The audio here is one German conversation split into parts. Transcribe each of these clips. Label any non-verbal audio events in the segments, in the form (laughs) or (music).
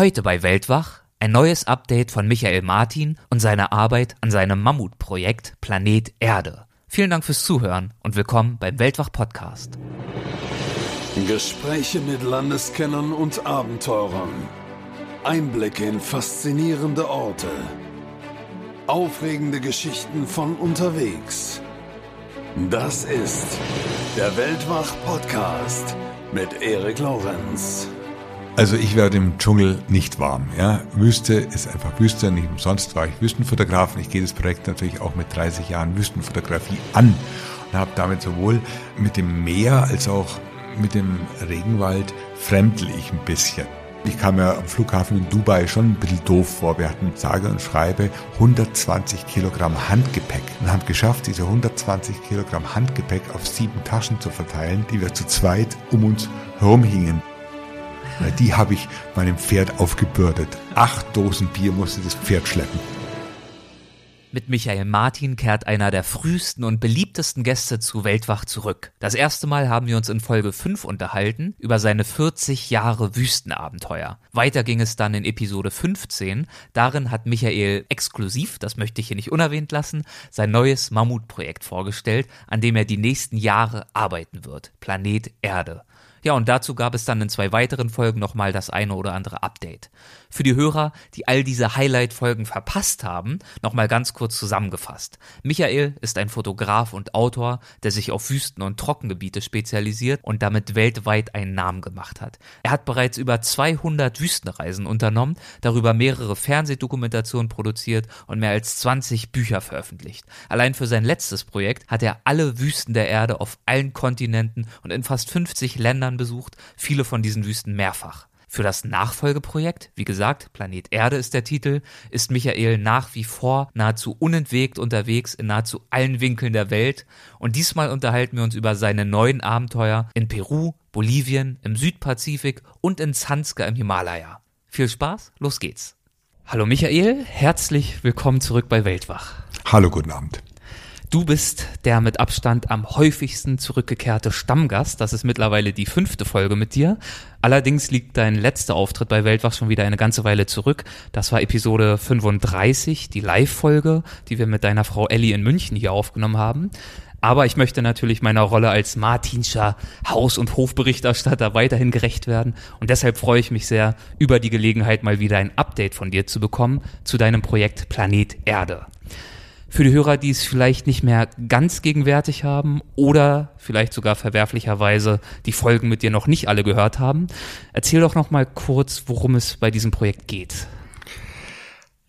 Heute bei Weltwach ein neues Update von Michael Martin und seiner Arbeit an seinem Mammutprojekt Planet Erde. Vielen Dank fürs Zuhören und willkommen beim Weltwach Podcast. Gespräche mit Landeskennern und Abenteurern. Einblicke in faszinierende Orte. Aufregende Geschichten von unterwegs. Das ist der Weltwach Podcast mit Erik Lorenz. Also ich werde im Dschungel nicht warm. Ja. Wüste ist einfach Wüste, nicht umsonst war ich Wüstenfotograf ich gehe das Projekt natürlich auch mit 30 Jahren Wüstenfotografie an und habe damit sowohl mit dem Meer als auch mit dem Regenwald fremdel ich ein bisschen. Ich kam ja am Flughafen in Dubai schon ein bisschen doof vor. Wir hatten sage und schreibe 120 Kilogramm Handgepäck und haben geschafft, diese 120 Kilogramm Handgepäck auf sieben Taschen zu verteilen, die wir zu zweit um uns herum hingen. Die habe ich meinem Pferd aufgebürdet. Acht Dosen Bier musste das Pferd schleppen. Mit Michael Martin kehrt einer der frühesten und beliebtesten Gäste zu Weltwach zurück. Das erste Mal haben wir uns in Folge 5 unterhalten über seine 40 Jahre Wüstenabenteuer. Weiter ging es dann in Episode 15. Darin hat Michael exklusiv, das möchte ich hier nicht unerwähnt lassen, sein neues Mammutprojekt vorgestellt, an dem er die nächsten Jahre arbeiten wird. Planet Erde. Ja, und dazu gab es dann in zwei weiteren Folgen nochmal das eine oder andere Update. Für die Hörer, die all diese Highlight-Folgen verpasst haben, nochmal ganz kurz zusammengefasst. Michael ist ein Fotograf und Autor, der sich auf Wüsten- und Trockengebiete spezialisiert und damit weltweit einen Namen gemacht hat. Er hat bereits über 200 Wüstenreisen unternommen, darüber mehrere Fernsehdokumentationen produziert und mehr als 20 Bücher veröffentlicht. Allein für sein letztes Projekt hat er alle Wüsten der Erde auf allen Kontinenten und in fast 50 Ländern besucht, viele von diesen Wüsten mehrfach. Für das Nachfolgeprojekt, wie gesagt, Planet Erde ist der Titel, ist Michael nach wie vor nahezu unentwegt unterwegs in nahezu allen Winkeln der Welt und diesmal unterhalten wir uns über seine neuen Abenteuer in Peru, Bolivien, im Südpazifik und in Zanska im Himalaya. Viel Spaß, los geht's. Hallo Michael, herzlich willkommen zurück bei Weltwach. Hallo, guten Abend. Du bist der mit Abstand am häufigsten zurückgekehrte Stammgast. Das ist mittlerweile die fünfte Folge mit dir. Allerdings liegt dein letzter Auftritt bei Weltwach schon wieder eine ganze Weile zurück. Das war Episode 35, die Live-Folge, die wir mit deiner Frau Ellie in München hier aufgenommen haben. Aber ich möchte natürlich meiner Rolle als Martinscher Haus- und Hofberichterstatter weiterhin gerecht werden. Und deshalb freue ich mich sehr über die Gelegenheit, mal wieder ein Update von dir zu bekommen zu deinem Projekt Planet Erde für die Hörer, die es vielleicht nicht mehr ganz gegenwärtig haben oder vielleicht sogar verwerflicherweise die Folgen mit dir noch nicht alle gehört haben. Erzähl doch noch mal kurz, worum es bei diesem Projekt geht.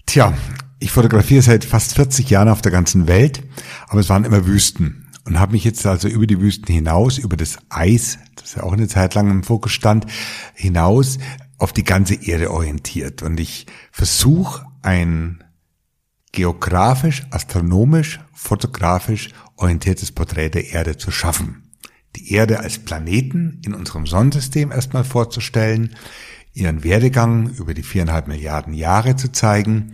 Tja, ich fotografiere seit fast 40 Jahren auf der ganzen Welt, aber es waren immer Wüsten und habe mich jetzt also über die Wüsten hinaus, über das Eis, das ja auch eine Zeit lang im Fokus stand, hinaus auf die ganze Erde orientiert. Und ich versuche ein geografisch, astronomisch, fotografisch orientiertes Porträt der Erde zu schaffen. Die Erde als Planeten in unserem Sonnensystem erstmal vorzustellen, ihren Werdegang über die viereinhalb Milliarden Jahre zu zeigen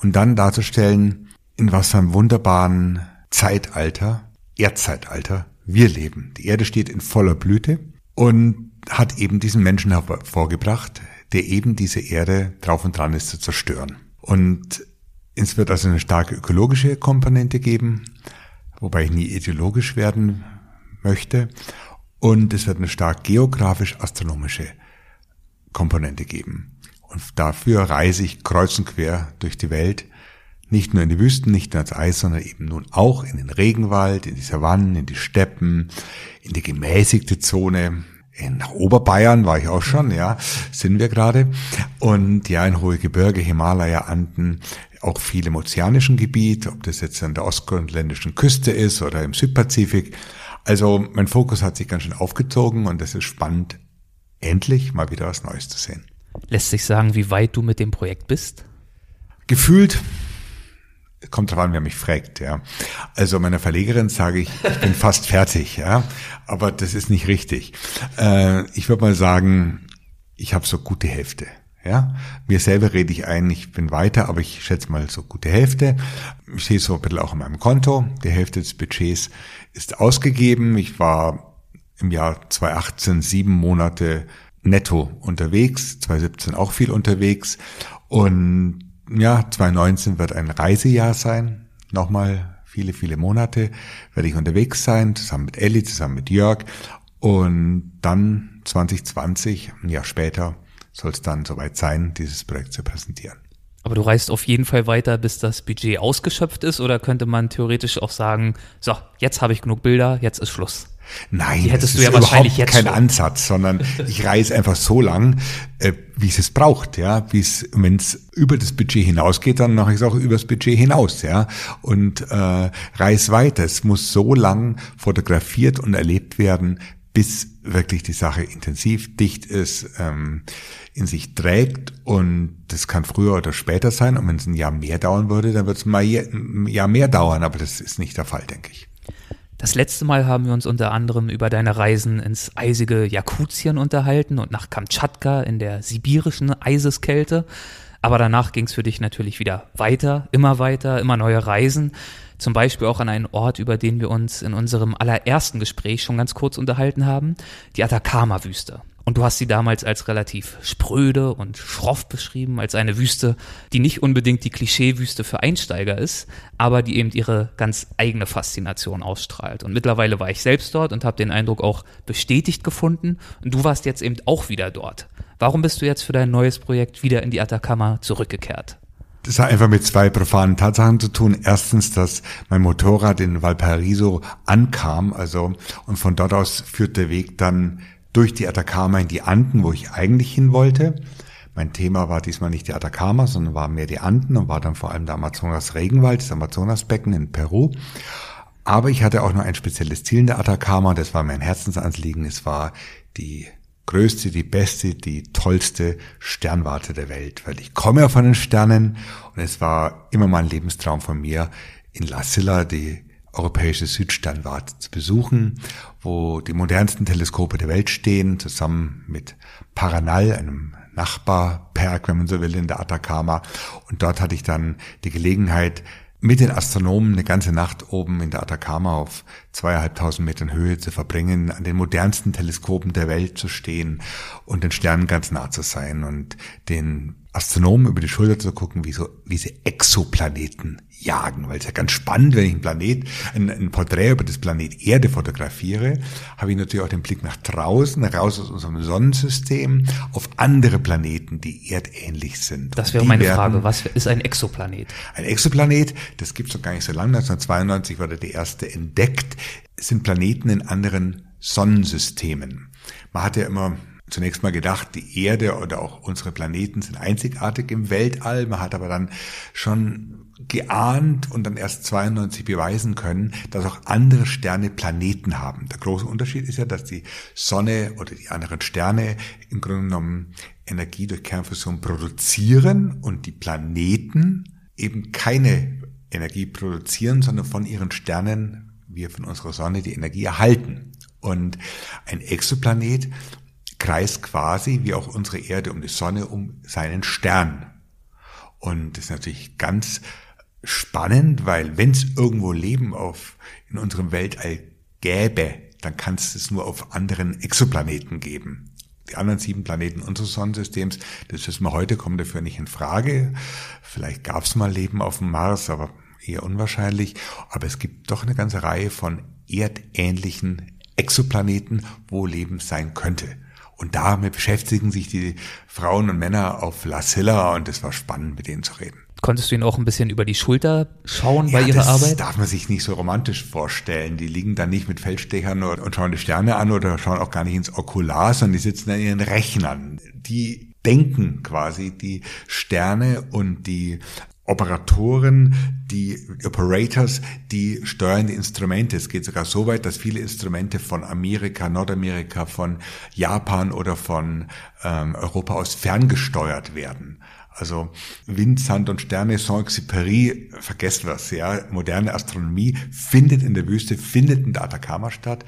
und dann darzustellen, in was für einem wunderbaren Zeitalter, Erdzeitalter, wir leben. Die Erde steht in voller Blüte und hat eben diesen Menschen hervorgebracht, der eben diese Erde drauf und dran ist zu zerstören. Und es wird also eine starke ökologische Komponente geben, wobei ich nie ideologisch werden möchte. Und es wird eine stark geografisch-astronomische Komponente geben. Und dafür reise ich kreuz und quer durch die Welt, nicht nur in die Wüsten, nicht nur ins Eis, sondern eben nun auch in den Regenwald, in die Savannen, in die Steppen, in die gemäßigte Zone. In Oberbayern war ich auch schon, ja, sind wir gerade. Und ja, in hohe Gebirge, Himalaya, Anden, auch viel im ozeanischen Gebiet, ob das jetzt an der ostgrönländischen Küste ist oder im Südpazifik. Also mein Fokus hat sich ganz schön aufgezogen und es ist spannend, endlich mal wieder was Neues zu sehen. Lässt sich sagen, wie weit du mit dem Projekt bist? Gefühlt kommt drauf an, wer mich fragt, ja. Also meiner Verlegerin sage ich, ich bin fast (laughs) fertig, ja. Aber das ist nicht richtig. Äh, ich würde mal sagen, ich habe so gute Hälfte. Ja, mir selber rede ich ein, ich bin weiter, aber ich schätze mal so gute Hälfte. Ich sehe so ein bisschen auch in meinem Konto. Die Hälfte des Budgets ist ausgegeben. Ich war im Jahr 2018 sieben Monate netto unterwegs, 2017 auch viel unterwegs und ja, 2019 wird ein Reisejahr sein. Nochmal viele, viele Monate werde ich unterwegs sein, zusammen mit Ellie, zusammen mit Jörg und dann 2020, ein Jahr später, soll es dann soweit sein, dieses Projekt zu präsentieren. Aber du reist auf jeden Fall weiter, bis das Budget ausgeschöpft ist, oder könnte man theoretisch auch sagen, so, jetzt habe ich genug Bilder, jetzt ist Schluss? Nein, Die hättest das du ja wahrscheinlich jetzt kein schon. Ansatz, sondern (laughs) ich reise einfach so lang, äh, wie es es braucht, ja, wie es, wenn es über das Budget hinausgeht, dann mache ich es auch über das Budget hinaus, ja, und äh, reise weiter. Es muss so lang fotografiert und erlebt werden, bis wirklich die Sache intensiv, dicht ist, ähm, in sich trägt und das kann früher oder später sein. Und wenn es ein Jahr mehr dauern würde, dann wird es mal ein Jahr mehr dauern, aber das ist nicht der Fall, denke ich. Das letzte Mal haben wir uns unter anderem über deine Reisen ins eisige Jakutien unterhalten und nach Kamtschatka in der sibirischen Eiseskälte. Aber danach ging es für dich natürlich wieder weiter, immer weiter, immer neue Reisen. Zum Beispiel auch an einen Ort, über den wir uns in unserem allerersten Gespräch schon ganz kurz unterhalten haben, die Atacama-Wüste. Und du hast sie damals als relativ spröde und schroff beschrieben, als eine Wüste, die nicht unbedingt die Klischeewüste für Einsteiger ist, aber die eben ihre ganz eigene Faszination ausstrahlt. Und mittlerweile war ich selbst dort und habe den Eindruck auch bestätigt gefunden. Und du warst jetzt eben auch wieder dort. Warum bist du jetzt für dein neues Projekt wieder in die Atacama zurückgekehrt? Das hat einfach mit zwei profanen Tatsachen zu tun. Erstens, dass mein Motorrad in Valparaiso ankam, also, und von dort aus führt der Weg dann durch die Atacama in die Anden, wo ich eigentlich hin wollte. Mein Thema war diesmal nicht die Atacama, sondern war mehr die Anden und war dann vor allem der Amazonas Regenwald, das Amazonasbecken in Peru. Aber ich hatte auch noch ein spezielles Ziel in der Atacama, das war mein Herzensanliegen, es war die größte, die beste, die tollste Sternwarte der Welt, weil ich komme ja von den Sternen und es war immer mal ein Lebenstraum von mir, in La Silla die europäische Südsternwarte zu besuchen, wo die modernsten Teleskope der Welt stehen, zusammen mit Paranal, einem Nachbarperk, wenn man so will, in der Atacama. Und dort hatte ich dann die Gelegenheit, mit den Astronomen eine ganze Nacht oben in der Atacama auf zweieinhalbtausend Metern Höhe zu verbringen, an den modernsten Teleskopen der Welt zu stehen und den Sternen ganz nah zu sein und den Astronomen über die Schulter zu gucken, wie so, wie sie Exoplaneten jagen, weil es ja ganz spannend, wenn ich ein Planet, ein, ein Porträt über das Planet Erde fotografiere, habe ich natürlich auch den Blick nach draußen, raus aus unserem Sonnensystem, auf andere Planeten, die erdähnlich sind. Das wäre meine werden, Frage. Was ist ein Exoplanet? Ein Exoplanet, das gibt es noch gar nicht so lange. 1992 wurde der erste entdeckt, sind Planeten in anderen Sonnensystemen. Man hat ja immer zunächst mal gedacht, die Erde oder auch unsere Planeten sind einzigartig im Weltall. Man hat aber dann schon geahnt und dann erst 92 beweisen können, dass auch andere Sterne Planeten haben. Der große Unterschied ist ja, dass die Sonne oder die anderen Sterne im Grunde genommen Energie durch Kernfusion produzieren und die Planeten eben keine Energie produzieren, sondern von ihren Sternen, wir von unserer Sonne, die Energie erhalten. Und ein Exoplanet kreist quasi, wie auch unsere Erde, um die Sonne, um seinen Stern. Und das ist natürlich ganz spannend, weil wenn es irgendwo Leben auf in unserem Weltall gäbe, dann kann es es nur auf anderen Exoplaneten geben. Die anderen sieben Planeten unseres Sonnensystems, das wissen wir heute, kommen dafür nicht in Frage. Vielleicht gab es mal Leben auf dem Mars, aber eher unwahrscheinlich. Aber es gibt doch eine ganze Reihe von erdähnlichen Exoplaneten, wo Leben sein könnte. Und damit beschäftigen sich die Frauen und Männer auf La Silla und es war spannend, mit denen zu reden. Konntest du ihn auch ein bisschen über die Schulter schauen ja, bei ihrer das Arbeit? Das darf man sich nicht so romantisch vorstellen. Die liegen da nicht mit Feldstechern und schauen die Sterne an oder schauen auch gar nicht ins Okular, sondern die sitzen an ihren Rechnern. Die denken quasi die Sterne und die Operatoren, die Operators, die steuern die Instrumente. Es geht sogar so weit, dass viele Instrumente von Amerika, Nordamerika, von Japan oder von ähm, Europa aus ferngesteuert werden. Also Wind, Sand und Sterne, Saint-Exupéry, vergessen was, ja. Moderne Astronomie findet in der Wüste, findet in der Atacama statt.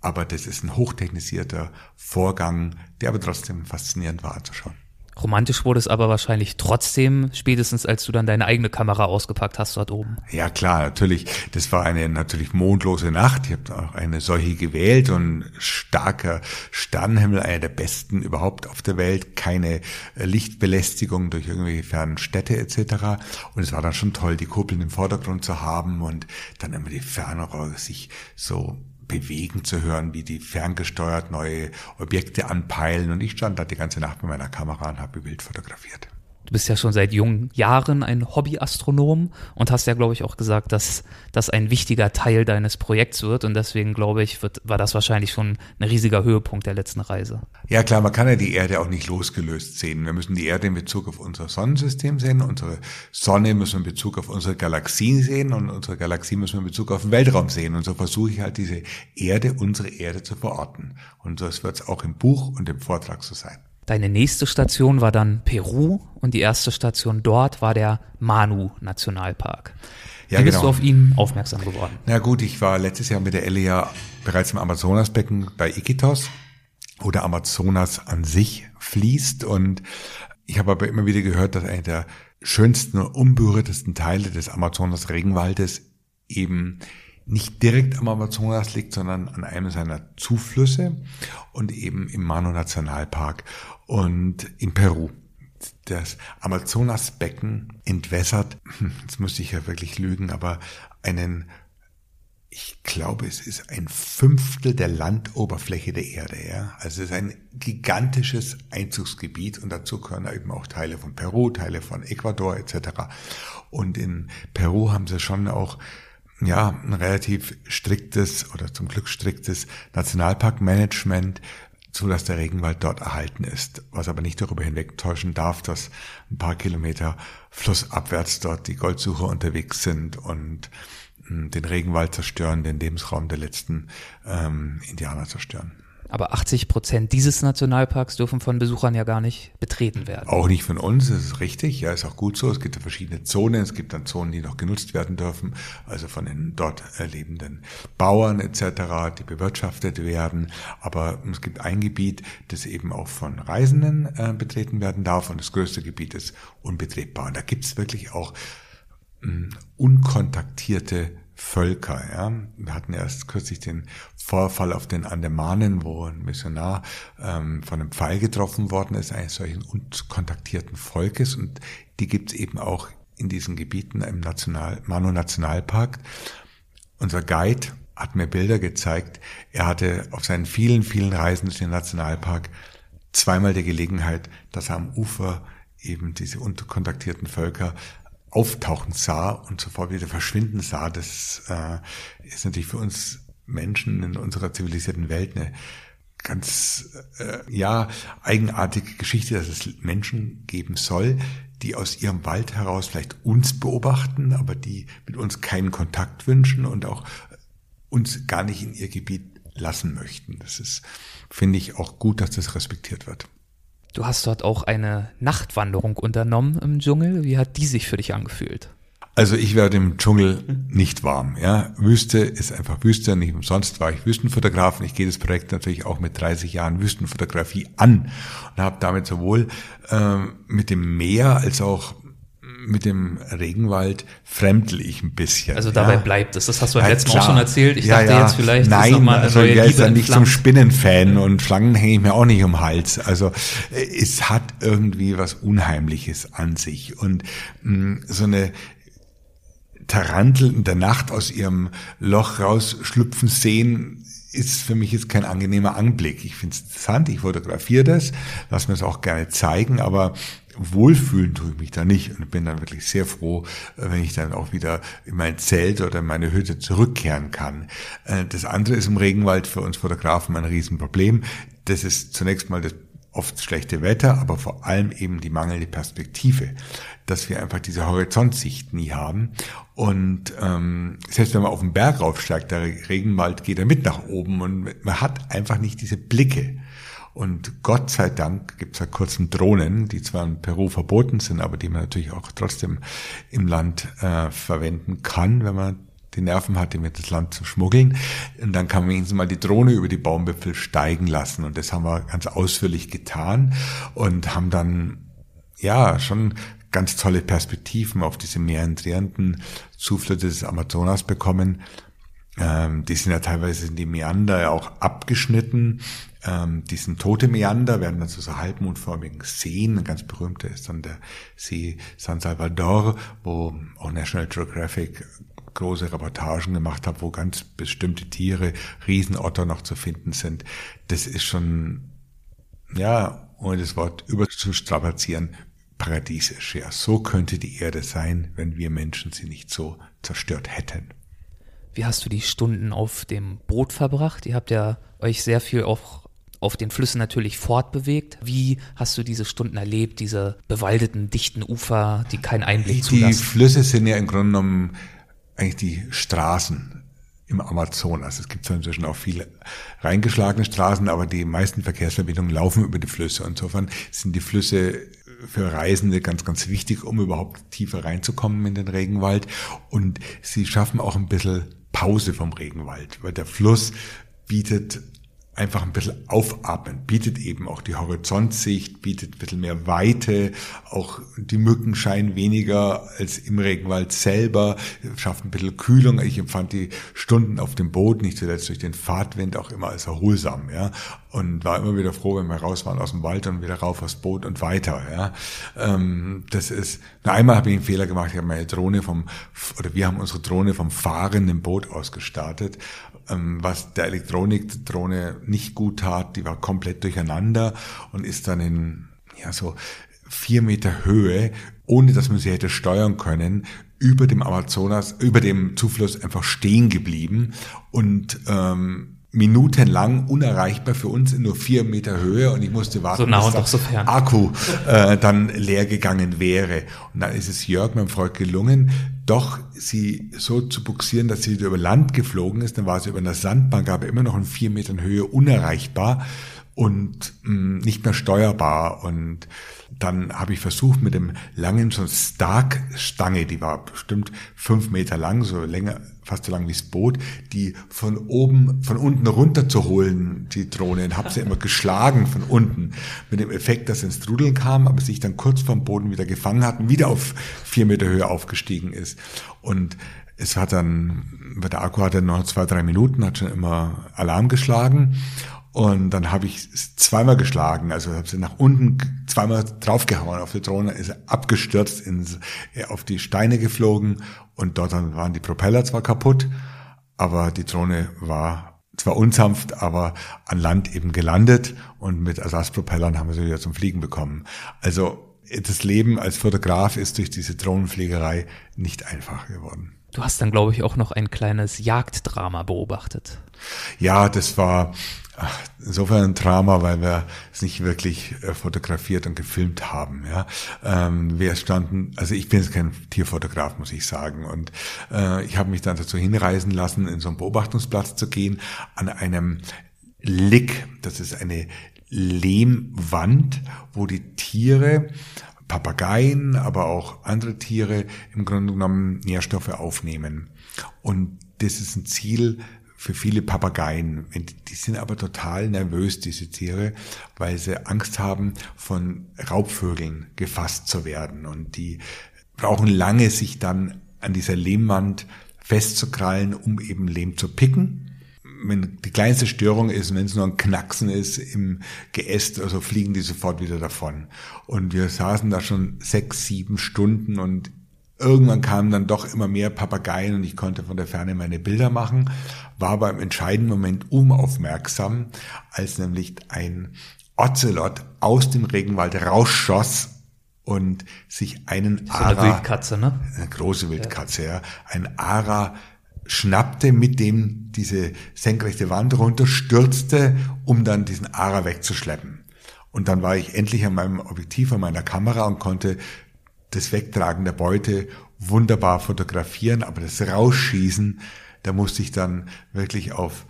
Aber das ist ein hochtechnisierter Vorgang, der aber trotzdem faszinierend war anzuschauen. Romantisch wurde es aber wahrscheinlich trotzdem, spätestens als du dann deine eigene Kamera ausgepackt hast dort oben. Ja klar, natürlich. Das war eine natürlich mondlose Nacht. Ich habe auch eine solche gewählt und starker Sternenhimmel, einer der besten überhaupt auf der Welt. Keine Lichtbelästigung durch irgendwelche fernen Städte etc. Und es war dann schon toll, die Kuppeln im Vordergrund zu haben und dann immer die Fernrohre sich so bewegen zu hören, wie die ferngesteuert neue Objekte anpeilen. Und ich stand da die ganze Nacht mit meiner Kamera und habe Bild fotografiert. Du bist ja schon seit jungen Jahren ein Hobbyastronom und hast ja, glaube ich, auch gesagt, dass das ein wichtiger Teil deines Projekts wird. Und deswegen, glaube ich, wird, war das wahrscheinlich schon ein riesiger Höhepunkt der letzten Reise. Ja, klar, man kann ja die Erde auch nicht losgelöst sehen. Wir müssen die Erde in Bezug auf unser Sonnensystem sehen. Unsere Sonne müssen wir in Bezug auf unsere Galaxie sehen und unsere Galaxie müssen wir in Bezug auf den Weltraum sehen. Und so versuche ich halt diese Erde, unsere Erde zu verorten. Und das wird es auch im Buch und im Vortrag so sein. Deine nächste Station war dann Peru und die erste Station dort war der Manu Nationalpark. Ja, Wie bist genau. du auf ihn aufmerksam geworden? Na gut, ich war letztes Jahr mit der Elle ja bereits im Amazonasbecken bei Iquitos, wo der Amazonas an sich fließt und ich habe aber immer wieder gehört, dass einer der schönsten und unberührtesten Teile des Amazonas Regenwaldes eben nicht direkt am Amazonas liegt, sondern an einem seiner Zuflüsse und eben im Mano Nationalpark und in Peru. Das Amazonasbecken entwässert, hm, jetzt müsste ich ja wirklich lügen, aber einen, ich glaube, es ist ein Fünftel der Landoberfläche der Erde, ja. Also es ist ein gigantisches Einzugsgebiet und dazu gehören eben auch Teile von Peru, Teile von Ecuador etc. Und in Peru haben sie schon auch ja, ein relativ striktes oder zum Glück striktes Nationalparkmanagement, so dass der Regenwald dort erhalten ist, was aber nicht darüber hinwegtäuschen darf, dass ein paar Kilometer flussabwärts dort die Goldsucher unterwegs sind und hm, den Regenwald zerstören, den Lebensraum der letzten ähm, Indianer zerstören. Aber 80 Prozent dieses Nationalparks dürfen von Besuchern ja gar nicht betreten werden. Auch nicht von uns, das ist richtig. Ja, ist auch gut so. Es gibt ja verschiedene Zonen. Es gibt dann Zonen, die noch genutzt werden dürfen, also von den dort lebenden Bauern etc., die bewirtschaftet werden. Aber es gibt ein Gebiet, das eben auch von Reisenden äh, betreten werden darf und das größte Gebiet ist unbetretbar. Und da gibt es wirklich auch mh, hm, unkontaktierte Völker. Ja. Wir hatten erst kürzlich den Vorfall auf den Andemanen, wo ein Missionar ähm, von einem Pfeil getroffen worden ist, eines solchen unkontaktierten Volkes. Und die gibt es eben auch in diesen Gebieten im National Manu Nationalpark. Unser Guide hat mir Bilder gezeigt. Er hatte auf seinen vielen, vielen Reisen durch den Nationalpark zweimal die Gelegenheit, dass er am Ufer eben diese unkontaktierten Völker auftauchen sah und sofort wieder verschwinden sah, das äh, ist natürlich für uns Menschen in unserer zivilisierten Welt eine ganz äh, ja eigenartige Geschichte, dass es Menschen geben soll, die aus ihrem Wald heraus vielleicht uns beobachten, aber die mit uns keinen Kontakt wünschen und auch uns gar nicht in ihr Gebiet lassen möchten. Das ist, finde ich, auch gut, dass das respektiert wird. Du hast dort auch eine Nachtwanderung unternommen im Dschungel. Wie hat die sich für dich angefühlt? Also ich werde im Dschungel nicht warm. Ja, Wüste ist einfach Wüste. Nicht umsonst war ich Wüstenfotograf und ich gehe das Projekt natürlich auch mit 30 Jahren Wüstenfotografie an und habe damit sowohl äh, mit dem Meer als auch mit dem Regenwald fremdel ich ein bisschen. Also dabei ja. bleibt es. Das hast du beim ja, letzten Mal auch schon erzählt. Ich ja, dachte ja. jetzt vielleicht Nein, ist nochmal eine also neue Liebe dann nicht zum Spinnenfan und Schlangen hänge ich mir auch nicht um den Hals. Also äh, es hat irgendwie was Unheimliches an sich und mh, mm, so eine Tarantel in der Nacht aus ihrem Loch rausschlüpfen sehen, ist für mich jetzt kein angenehmer Anblick. Ich finde es interessant, ich fotografiere das, lass mir es auch gerne zeigen, aber wohlfühlen tue ich mich da nicht und bin dann wirklich sehr froh, äh, wenn ich dann auch wieder in mein Zelt oder in meine Hütte zurückkehren kann. Äh, das andere ist im Regenwald für uns Fotografen ein Riesenproblem. Das ist zunächst mal das oft schlechte Wetter, aber vor allem eben die mangelnde Perspektive, dass wir einfach diese Horizontsicht nie haben. Und ähm, selbst wenn man auf den Berg raufsteigt, der Regenwald geht er mit nach oben und man hat einfach nicht diese Blicke. Und Gott sei Dank gibt es ja kurzen Drohnen, die zwar in Peru verboten sind, aber die man natürlich auch trotzdem im Land äh, verwenden kann, wenn man die Nerven hatte, mir das Land zu schmuggeln. Und dann kann man wenigstens mal die Drohne über die Baumwipfel steigen lassen. Und das haben wir ganz ausführlich getan und haben dann, ja, schon ganz tolle Perspektiven auf diese meandrierenden Zuflüsse des Amazonas bekommen. Ähm, die sind ja teilweise in die Meander auch abgeschnitten. Ähm, die sind tote Meander, werden dann zu so halbmondförmigen Seen. Ganz berühmter ist dann der See San Salvador, wo auch National Geographic große Reportagen gemacht hat, wo ganz bestimmte Tiere, Riesenotter noch zu finden sind. Das ist schon, ja, ohne das Wort überzustrapazieren, paradiesisch. Ja, so könnte die Erde sein, wenn wir Menschen sie nicht so zerstört hätten. Wie hast du die Stunden auf dem Boot verbracht? Ihr habt ja euch sehr viel auch auf den Flüssen natürlich fortbewegt. Wie hast du diese Stunden erlebt, diese bewaldeten, dichten Ufer, die keinen Einblick zulassen? Die Flüsse sind ja im Grunde genommen eigentlich die Straßen im Amazonas. Es gibt zwar inzwischen auch viele reingeschlagene Straßen, aber die meisten Verkehrsverbindungen laufen über die Flüsse. Insofern sind die Flüsse für Reisende ganz, ganz wichtig, um überhaupt tiefer reinzukommen in den Regenwald. Und sie schaffen auch ein bisschen Pause vom Regenwald, weil der Fluss bietet einfach ein bisschen aufatmen, bietet eben auch die Horizontsicht, bietet ein bisschen mehr Weite, auch die Mücken scheinen weniger als im Regenwald selber, schafft ein bisschen Kühlung. Ich empfand die Stunden auf dem Boot, nicht zuletzt durch den Fahrtwind, auch immer als erholsam, ja. Und war immer wieder froh, wenn wir raus waren aus dem Wald und wieder rauf aufs Boot und weiter, ja. Ähm, das ist, na, einmal habe ich einen Fehler gemacht, ich habe meine Drohne vom, oder wir haben unsere Drohne vom fahrenden Boot aus gestartet ähm, was der Elektronikdrohne nicht gut tat. Die war komplett durcheinander und ist dann in ja so vier Meter Höhe, ohne dass man sie hätte steuern können, über dem Amazonas, über dem Zufluss einfach stehen geblieben und ähm, minutenlang unerreichbar für uns in nur vier Meter Höhe und ich musste warten, so nah bis und so der Akku äh, dann leer gegangen wäre. Und dann ist es Jörg, meinem Freund, gelungen, doch sie so zu buxieren, dass sie wieder über Land geflogen ist. Dann war sie über einer Sandbank, aber immer noch in vier Metern Höhe unerreichbar und mh, mm, nicht mehr steuerbar. Und dann habe ich versucht mit dem langen so Stark-Stange, die war bestimmt fünf Meter lang, so länger, fast so lang wie das Boot, die von oben, von unten runter zu holen, die Drohne. Und habe sie immer geschlagen von unten. Mit dem Effekt, dass sie ins Trudeln kam, aber sich dann kurz vom Boden wieder gefangen hat und wieder auf vier Meter Höhe aufgestiegen ist. Und es hat dann, der Akku hatte noch zwei, drei Minuten, hat schon immer Alarm geschlagen. Und dann habe ich zweimal geschlagen, also habe sie nach unten zweimal draufgehauen auf die Drohne, ist abgestürzt, ins, auf die Steine geflogen und dort dann waren die Propeller zwar kaputt, aber die Drohne war zwar unsanft, aber an Land eben gelandet und mit Ersatzpropellern haben wir sie wieder zum Fliegen bekommen. Also das Leben als Fotograf ist durch diese Drohnenfliegerei nicht einfach geworden. Du hast dann, glaube ich, auch noch ein kleines Jagddrama beobachtet. Ja, das war insofern ein Drama, weil wir es nicht wirklich äh, fotografiert und gefilmt haben. Ja, ähm, wir standen, also ich bin jetzt kein Tierfotograf, muss ich sagen, und äh, ich habe mich dann dazu hinreisen lassen, in so einen Beobachtungsplatz zu gehen, an einem Lick, das ist eine Lehmwand, wo die Tiere Papageien, aber auch andere Tiere im Grunde genommen Nährstoffe aufnehmen. Und das ist ein Ziel, für viele Papageien. Die sind aber total nervös, diese Tiere, weil sie Angst haben, von Raubvögeln gefasst zu werden. Und die brauchen lange, sich dann an dieser Lehmwand festzukrallen, um eben Lehm zu picken. Wenn die kleinste Störung ist, wenn es nur ein Knacksen ist im Geäst, also fliegen die sofort wieder davon. Und wir saßen da schon sechs, sieben Stunden und Irgendwann kamen dann doch immer mehr Papageien und ich konnte von der Ferne meine Bilder machen, war aber im entscheidenden Moment unaufmerksam, als nämlich ein Ocelot aus dem Regenwald rausschoss und sich einen so Ara, eine Wildkatze, ne? Eine große Wildkatze, ja. Ein Ara schnappte, mit dem diese senkrechte Wand runterstürzte, um dann diesen Ara wegzuschleppen. Und dann war ich endlich an meinem Objektiv, an meiner Kamera und konnte das Wegtragen der Beute wunderbar fotografieren, aber das Rausschießen, da musste ich dann wirklich auf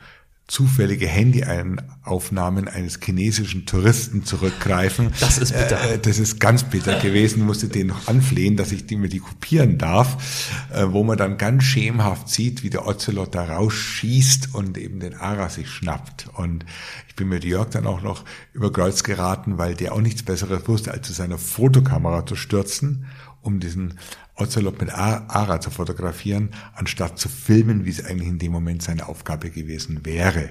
zufällige Handyaufnahmen eines chinesischen Touristen zurückgreifen. Das ist bitter. Äh, das ist ganz bitter gewesen. Musste den noch anflehen, dass ich die mir die kopieren darf, äh, wo man dann ganz schemenhaft sieht, wie der Ocelot da rausschießt und eben den Ara sich schnappt. Und ich bin mit Jörg dann auch noch über Kreuz geraten, weil der auch nichts Besseres wusste, als zu seiner Fotokamera zu stürzen, um diesen Ocelot mit Ara zu fotografieren, anstatt zu filmen, wie es eigentlich in dem Moment seine Aufgabe gewesen wäre.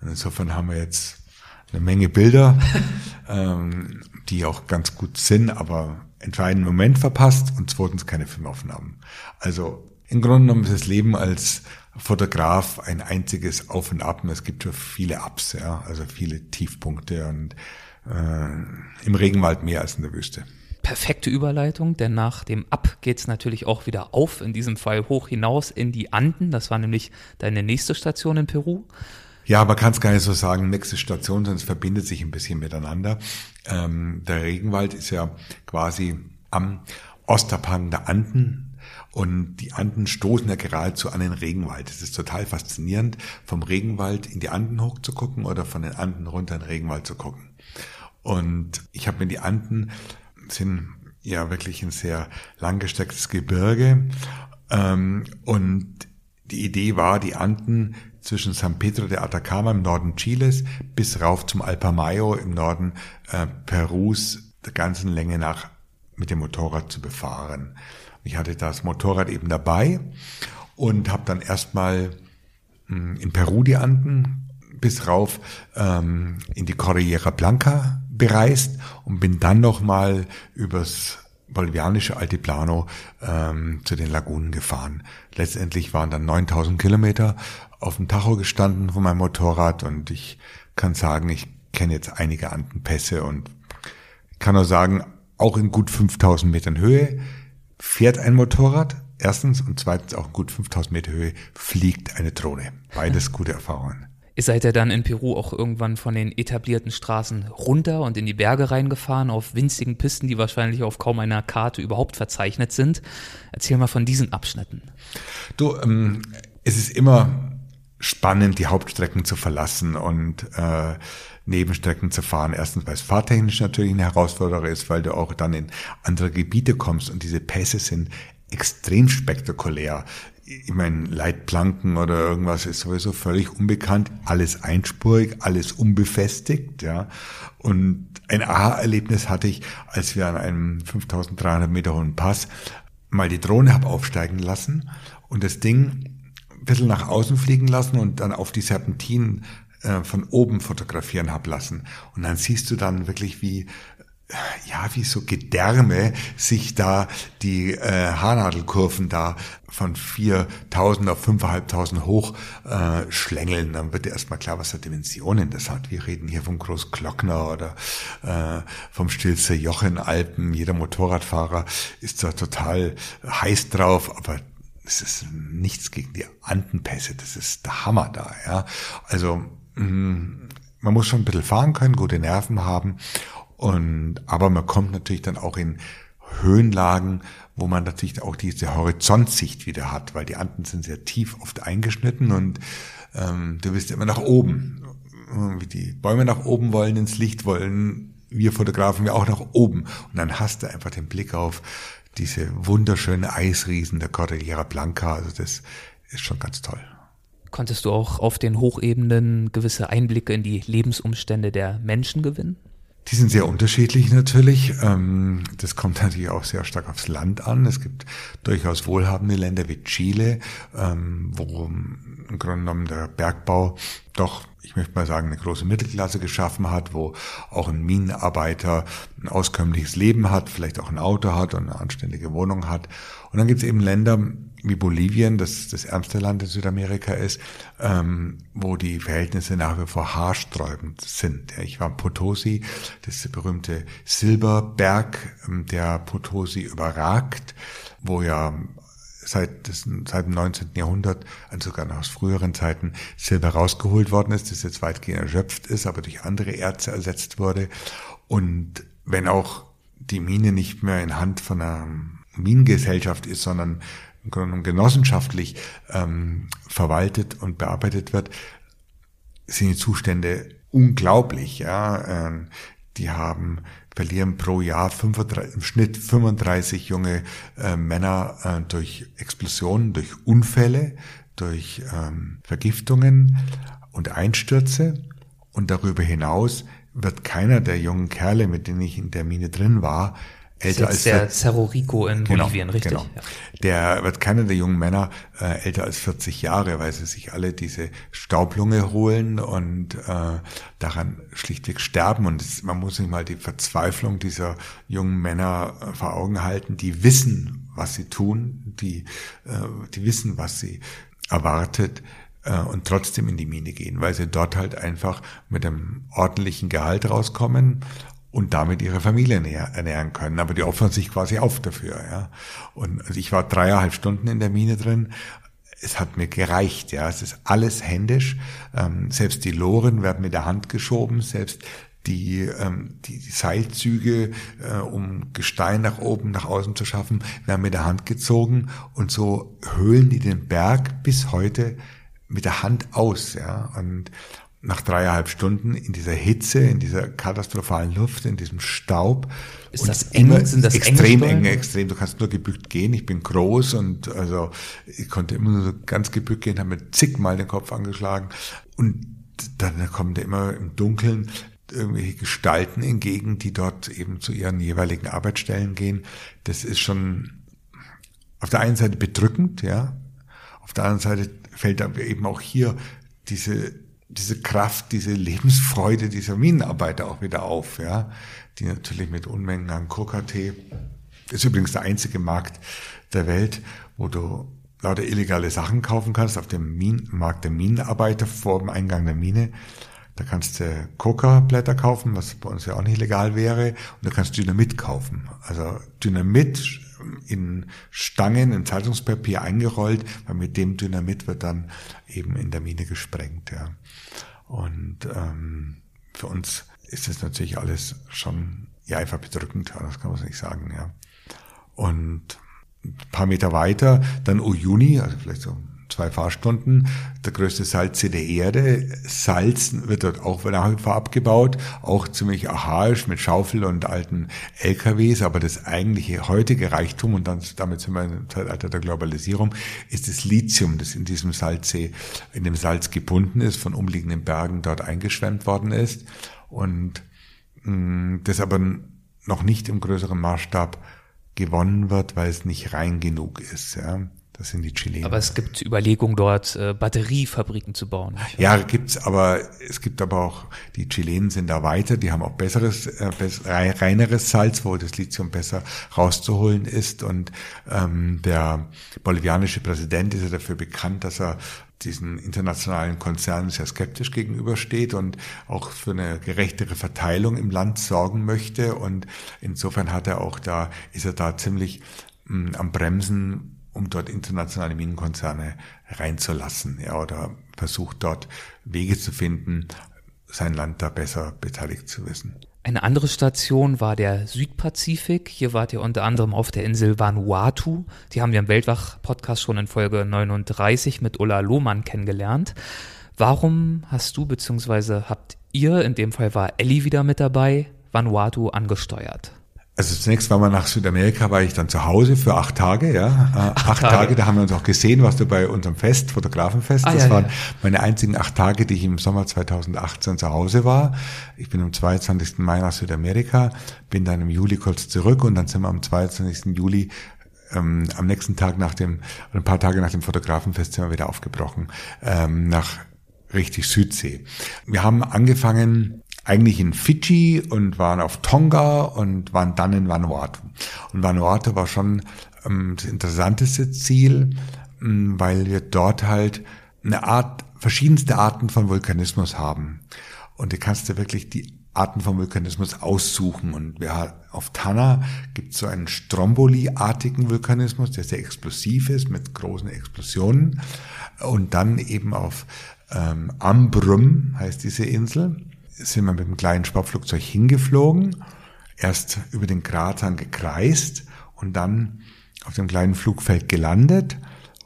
Und insofern haben wir jetzt eine Menge Bilder, (laughs) ähm, die auch ganz gut sind, aber entscheidenden Moment verpasst und zweitens keine Filmaufnahmen. Also im Grunde genommen ist das Leben als Fotograf ein einziges Auf und Ab. Und es gibt schon viele Ups, ja, also viele Tiefpunkte und äh, im Regenwald mehr als in der Wüste perfekte Überleitung, denn nach dem Ab geht es natürlich auch wieder auf, in diesem Fall hoch hinaus in die Anden. Das war nämlich deine nächste Station in Peru. Ja, man kann es gar nicht so sagen, nächste Station, es verbindet sich ein bisschen miteinander. Ähm, der Regenwald ist ja quasi am Ostabhang der Anden und die Anden stoßen ja geradezu an den Regenwald. Es ist total faszinierend, vom Regenwald in die Anden hoch zu gucken oder von den Anden runter in den Regenwald zu gucken. Und ich habe mir die Anden sind ja wirklich ein sehr langgestecktes Gebirge. Ähm, und die Idee war, die Anden zwischen San Pedro de Atacama im Norden Chiles bis rauf zum Alpamayo im Norden äh, Perus der ganzen Länge nach mit dem Motorrad zu befahren. Ich hatte das Motorrad eben dabei und habe dann erstmal hm, in Peru die Anden bis rauf ähm, in die Cordillera Blanca bereist und bin dann nochmal übers bolivianische Altiplano ähm, zu den Lagunen gefahren. Letztendlich waren dann 9000 Kilometer auf dem Tacho gestanden von meinem Motorrad und ich kann sagen, ich kenne jetzt einige Andenpässe und kann nur sagen, auch in gut 5000 Metern Höhe fährt ein Motorrad, erstens und zweitens auch in gut 5000 Meter Höhe fliegt eine Drohne. Beides (laughs) gute Erfahrungen. Ihr seid ja dann in Peru auch irgendwann von den etablierten Straßen runter und in die Berge reingefahren, auf winzigen Pisten, die wahrscheinlich auf kaum einer Karte überhaupt verzeichnet sind. Erzähl mal von diesen Abschnitten. Du, ähm, es ist immer spannend, die Hauptstrecken zu verlassen und äh, Nebenstrecken zu fahren. Erstens, weil es fahrtechnisch natürlich eine Herausforderung ist, weil du auch dann in andere Gebiete kommst und diese Pässe sind extrem spektakulär ich meine, Leitplanken oder irgendwas ist sowieso völlig unbekannt, alles einspurig, alles unbefestigt, ja. Und ein Aha-Erlebnis hatte ich, als wir an einem 5300 Meter hohen Pass mal die Drohne hab aufsteigen lassen und das Ding ein bisschen nach außen fliegen lassen und dann auf die Serpentinen äh, von oben fotografieren hab lassen. Und dann siehst du dann wirklich, wie ja, wie so Gedärme sich da die äh, Haarnadelkurven da von 4.000 auf 5.500 hoch äh, schlängeln. Dann wird erstmal klar, was für Dimensionen das hat. Wir reden hier vom Großglockner oder äh, vom Stilzer Jochen Alpen. Jeder Motorradfahrer ist da total heiß drauf, aber es ist nichts gegen die Andenpässe. Das ist der Hammer da, ja. Also, mh, mm, man muss schon ein bisschen fahren können, gute Nerven haben und, aber man kommt natürlich dann auch in Höhenlagen, wo man natürlich auch diese Horizontsicht wieder hat, weil die Anden sind sehr tief oft eingeschnitten und ähm, du bist immer nach oben. Wie die Bäume nach oben wollen, ins Licht wollen, wir Fotografen wir auch nach oben. Und dann hast du einfach den Blick auf diese wunderschöne Eisriesen der Cordillera Blanca. Also das ist schon ganz toll. Konntest du auch auf den Hochebenen gewisse Einblicke in die Lebensumstände der Menschen gewinnen? Die sind sehr unterschiedlich natürlich. Ähm, das kommt natürlich auch sehr stark aufs Land an. Es gibt durchaus wohlhabende Länder wie Chile, ähm, wo im Grunde genommen der Bergbau doch, ich möchte mal sagen, eine große Mittelklasse geschaffen hat, wo auch ein Minenarbeiter ein auskömmliches Leben hat, vielleicht auch ein Auto hat und eine anständige Wohnung hat. Und dann gibt es eben Länder, wie Bolivien, das das ärmste Land in Südamerika ist, ähm, wo die Verhältnisse nach wie vor haarsträubend sind. Ich war in Potosi, das berühmte Silberberg, ähm, der Potosi überragt, wo ja seit, das, seit dem 19. Jahrhundert, also sogar noch aus früheren Zeiten, Silber rausgeholt worden ist, das jetzt weitgehend erschöpft ist, aber durch andere Erze ersetzt wurde. Und wenn auch die Mine nicht mehr in Hand von einer Minengesellschaft ist, sondern genossenschaftlich ähm, verwaltet und bearbeitet wird, sind die Zustände unglaublich. Ja, ähm, die haben verlieren pro Jahr 35, im Schnitt 35 junge äh, Männer äh, durch Explosionen, durch Unfälle, durch ähm, Vergiftungen und Einstürze. Und darüber hinaus wird keiner der jungen Kerle, mit denen ich in der Mine drin war, älter als der Cerro Rico in genau, Bolivien, richtig? Genau. Ja. Der wird keiner der jungen Männer äh, älter als 40 Jahre, weil sie sich alle diese Staublunge holen und äh, daran schlichtweg sterben. Und es, man muss sich mal die Verzweiflung dieser jungen Männer äh, vor Augen halten, die wissen, was sie tun, die, äh, die wissen, was sie erwartet äh, und trotzdem in die Mine gehen, weil sie dort halt einfach mit einem ordentlichen Gehalt rauskommen und damit ihre Familie ernähren können. Aber die opfern sich quasi auf dafür. Ja. Und also ich war dreieinhalb Stunden in der Mine drin. Es hat mir gereicht, ja. Es ist alles händisch. Ähm, selbst die Loren werden mit der Hand geschoben, selbst die, ähm, die, Seilzüge, äh, um Gestein nach oben, nach außen zu schaffen, werden mit der Hand gezogen und so höhlen die den Berg bis heute mit der Hand aus, ja. Und nach dreieinhalb Stunden in dieser Hitze, in dieser katastrophalen Luft, in diesem Staub. Ist das eng? Sind das extrem eng, extrem. Du kannst nur gebückt gehen. Ich bin groß und also ich konnte immer nur so ganz gebückt gehen, habe mir zigmal den Kopf angeschlagen und dann kommen da immer im Dunkeln irgendwelche Gestalten entgegen, die dort eben zu ihren jeweiligen Arbeitsstellen gehen. Das ist schon auf der einen Seite bedrückend, ja. Auf der anderen Seite fällt aber eben auch hier diese diese Kraft, diese Lebensfreude dieser Minenarbeiter auch wieder auf, ja, die natürlich mit Unmengen an Coca-Tee, ist übrigens der einzige Markt der Welt, wo du lauter illegale Sachen kaufen kannst, auf dem Min Markt der Minenarbeiter vor dem Eingang der Mine. Da kannst du Coca-Blätter kaufen, was bei uns ja auch nicht legal wäre, und du kannst Dynamit kaufen. Also Dynamit in Stangen, in Zeitungspapier eingerollt, weil mit dem Dynamit wird dann eben in der Mine gesprengt. Ja. Und ähm, für uns ist das natürlich alles schon ja einfach bedrückend, das kann man nicht sagen. Ja. Und ein paar Meter weiter, dann Uyuni, also vielleicht so zwei Fahrstunden, der größte Salzsee der Erde. Salz wird dort auch nach wie vor abgebaut, auch ziemlich archaisch mit Schaufel und alten LKWs, aber das eigentliche heutige Reichtum, und dann, damit sind wir im Zeitalter der Globalisierung, ist das Lithium, das in diesem Salzsee, in dem Salz gebunden ist, von umliegenden Bergen dort eingeschwemmt worden ist und mh, mm, das aber noch nicht im größeren Maßstab gewonnen wird, weil es nicht rein genug ist. Ja. Das sind die Chilenen. Aber es gibt Überlegungen dort, äh, Batteriefabriken zu bauen. Ja, gibt's, aber es gibt aber auch, die Chilenen sind da weiter, die haben auch besseres, äh, reineres Salz, wo das Lithium besser rauszuholen ist. Und ähm, der bolivianische Präsident ist ja dafür bekannt, dass er diesen internationalen Konzernen sehr skeptisch gegenübersteht und auch für eine gerechtere Verteilung im Land sorgen möchte. Und insofern hat er auch da, ist er da ziemlich mh, hm, am Bremsen, um dort internationale Minenkonzerne reinzulassen, ja, oder versucht dort Wege zu finden, sein Land da besser beteiligt zu wissen. Eine andere Station war der Südpazifik. Hier wart ihr unter anderem auf der Insel Vanuatu. Die haben wir im Weltwach-Podcast schon in Folge 39 mit Ulla Lohmann kennengelernt. Warum hast du bzw. habt ihr, in dem Fall war Ellie wieder mit dabei, Vanuatu angesteuert? Also zunächst war man nach Südamerika, war ich dann zu Hause für acht Tage, ja. Äh, acht, acht Tage. Tage. da haben wir uns auch gesehen, warst du bei unserem Fest, Fotografenfest. Ah, das ja, waren ja. meine einzigen acht Tage, die ich im Sommer 2018 zu Hause war. Ich bin am 22. Mai nach Südamerika, bin dann im Juli kurz zurück und dann sind wir am 22. Juli ähm, am nächsten Tag nach dem, ein paar Tage nach dem Fotografenfest sind wir wieder aufgebrochen, ähm, nach richtig Südsee. Wir haben angefangen, eigentlich in Fidschi und waren auf Tonga und waren dann in Vanuatu. Und Vanuatu war schon ähm, das interessanteste Ziel, ähm, weil wir dort halt eine Art, verschiedenste Arten von Vulkanismus haben. Und du kannst dir wirklich die Arten von Vulkanismus aussuchen. Und wir, auf Tana gibt es so einen Stromboli-artigen Vulkanismus, der sehr explosiv ist, mit großen Explosionen. Und dann eben auf ähm, Ambrum heißt diese Insel sind wir mit einem kleinen Sportflugzeug hingeflogen, erst über den Krater gekreist und dann auf dem kleinen Flugfeld gelandet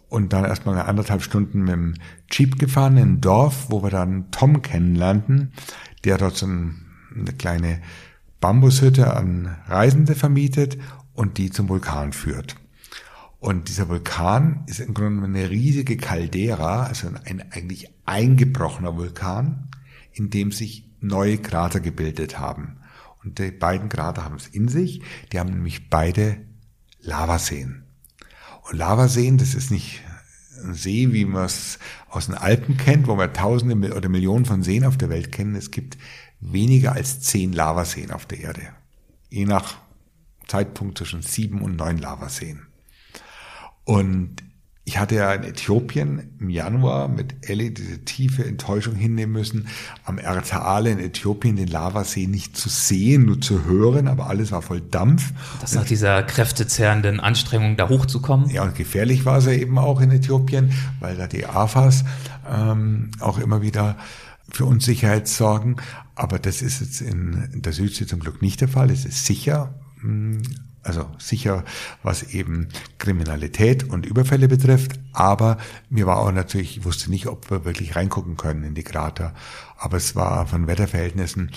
und dann erstmal anderthalb Stunden mit dem Jeep gefahren in ein Dorf, wo wir dann Tom kennenlernten, der dort so eine kleine Bambushütte an Reisende vermietet und die zum Vulkan führt. Und dieser Vulkan ist im Grunde eine riesige Caldera, also ein eigentlich eingebrochener Vulkan, in dem sich neue Krater gebildet haben. Und die beiden Krater haben es in sich, die haben nämlich beide Lavaseen. Und Lavaseen, das ist nicht ein See, wie man es aus den Alpen kennt, wo wir Tausende oder Millionen von Seen auf der Welt kennen. Es gibt weniger als zehn Lavaseen auf der Erde. Je nach Zeitpunkt zwischen sieben und neun Lavaseen. Und ich hatte ja in Äthiopien im Januar mit Ellie diese tiefe Enttäuschung hinnehmen müssen, am Ertaale in Äthiopien den Lavasee nicht zu sehen, nur zu hören, aber alles war voll Dampf. Das nach dieser kräftezehrenden Anstrengung da hochzukommen. Ja, und gefährlich war es ja eben auch in Äthiopien, weil da die AFAS ähm, auch immer wieder für Unsicherheit sorgen. Aber das ist jetzt in der Südsee zum Glück nicht der Fall. Es ist sicher. Also sicher, was eben Kriminalität und Überfälle betrifft. Aber mir war auch natürlich, ich wusste nicht, ob wir wirklich reingucken können in die Krater. Aber es war von Wetterverhältnissen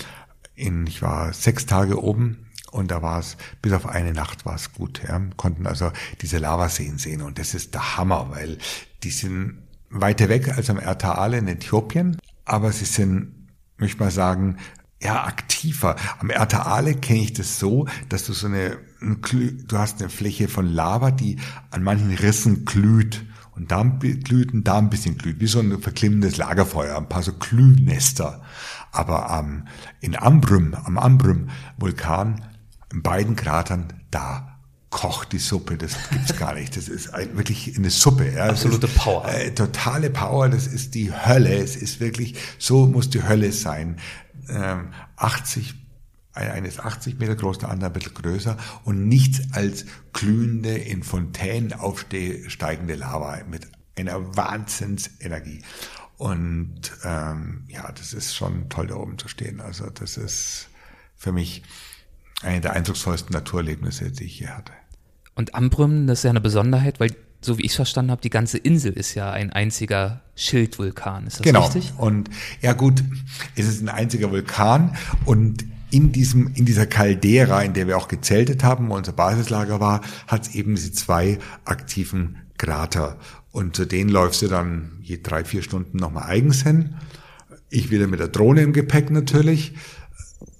in, ich war sechs Tage oben und da war es, bis auf eine Nacht war es gut. Ja. Konnten also diese Lavaseen sehen und das ist der Hammer, weil die sind weiter weg als am Ertaale in Äthiopien, aber sie sind, möchte mal sagen, ja, aktiver. Am Ertaale kenne ich das so, dass du so eine, du hast eine Fläche von Lava, die an manchen Rissen glüht. Und da glüht und da ein bisschen glüht, wie so ein verklimmendes Lagerfeuer, ein paar so Glühnester. Aber am, in Ambrym, am Ambrym-Vulkan, in beiden Kratern, da kocht die Suppe, das gibt's gar nicht. Das ist ein, wirklich eine Suppe. Ja. Absolute ist, Power. Äh, totale Power, das ist die Hölle. Es ist wirklich, so muss die Hölle sein. 80 ähm, eine ist 80 Meter groß, der andere ein bisschen größer und nichts als glühende, in Fontänen aufsteigende Lava mit einer Wahnsinnsenergie. Und ähm, ja, das ist schon toll, da oben zu stehen. Also das ist für mich eine der eindrucksvollsten Naturerlebnisse, die ich hier hatte. Und Ambrym, das ist ja eine Besonderheit, weil so wie ich es verstanden habe, die ganze Insel ist ja ein einziger Schildvulkan. Ist das genau. richtig? Und ja gut, es ist ein einziger Vulkan und in diesem, in dieser Caldera, in der wir auch gezeltet haben, wo unser Basislager war, hat es eben diese zwei aktiven Krater. Und zu denen läufst du dann je drei, vier Stunden nochmal eigens hin. Ich wieder mit der Drohne im Gepäck natürlich.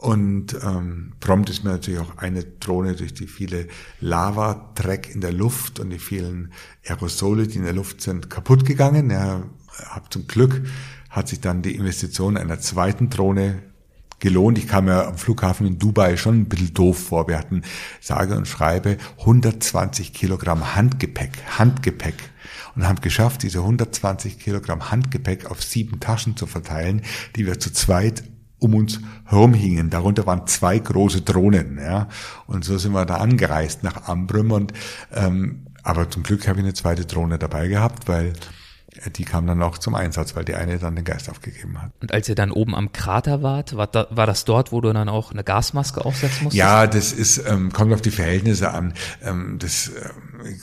Und ähm, prompt ist mir natürlich auch eine Drohne durch die viele Lava-Dreck in der Luft und die vielen Aerosole, die in der Luft sind, kaputt gegangen. Ja, hab zum Glück hat sich dann die Investition einer zweiten Drohne gelohnt. Ich kam ja am Flughafen in Dubai schon ein bisschen doof vor. Wir hatten sage und schreibe 120 Kilogramm Handgepäck, Handgepäck und haben geschafft, diese 120 Kilogramm Handgepäck auf sieben Taschen zu verteilen, die wir zu zweit um uns herum hingen. Darunter waren zwei große Drohnen, ja. Und so sind wir da angereist nach Ambrym und ähm, aber zum Glück habe ich eine zweite Drohne dabei gehabt, weil die kam dann auch zum Einsatz, weil die eine dann den Geist aufgegeben hat. Und als ihr dann oben am Krater wart, war, da, war das dort, wo du dann auch eine Gasmaske aufsetzen musstest? Ja, das ist, ähm, kommt auf die Verhältnisse an. Ähm, das äh,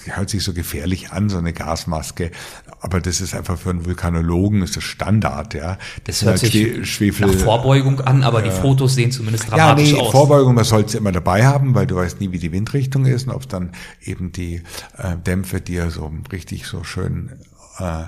hört sich so gefährlich an, so eine Gasmaske. Aber das ist einfach für einen Vulkanologen ist das Standard, ja. Das, das hört halt sich Schwefel, nach Vorbeugung an, aber ja. die Fotos sehen zumindest dramatisch ja, nee, aus. Vorbeugung, man sollte es immer dabei haben, weil du weißt nie, wie die Windrichtung ist und ob es dann eben die äh, Dämpfe, ja so richtig so schön äh,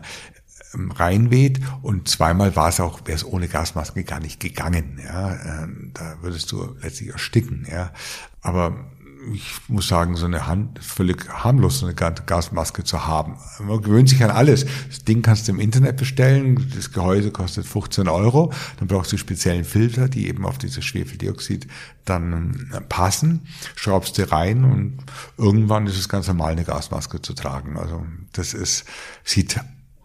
reinweht und zweimal war es auch, wäre es ohne Gasmaske gar nicht gegangen. Ja, äh, da würdest du letztlich ersticken. Ja, aber ich muss sagen, so eine Hand völlig harmlos, so eine Gasmaske zu haben. Man gewöhnt sich an alles. Das Ding kannst du im Internet bestellen. Das Gehäuse kostet 15 Euro. Dann brauchst du speziellen Filter, die eben auf dieses Schwefeldioxid dann äh, passen. Schraubst du rein und irgendwann ist es ganz normal, eine Gasmaske zu tragen. Also das ist, sieht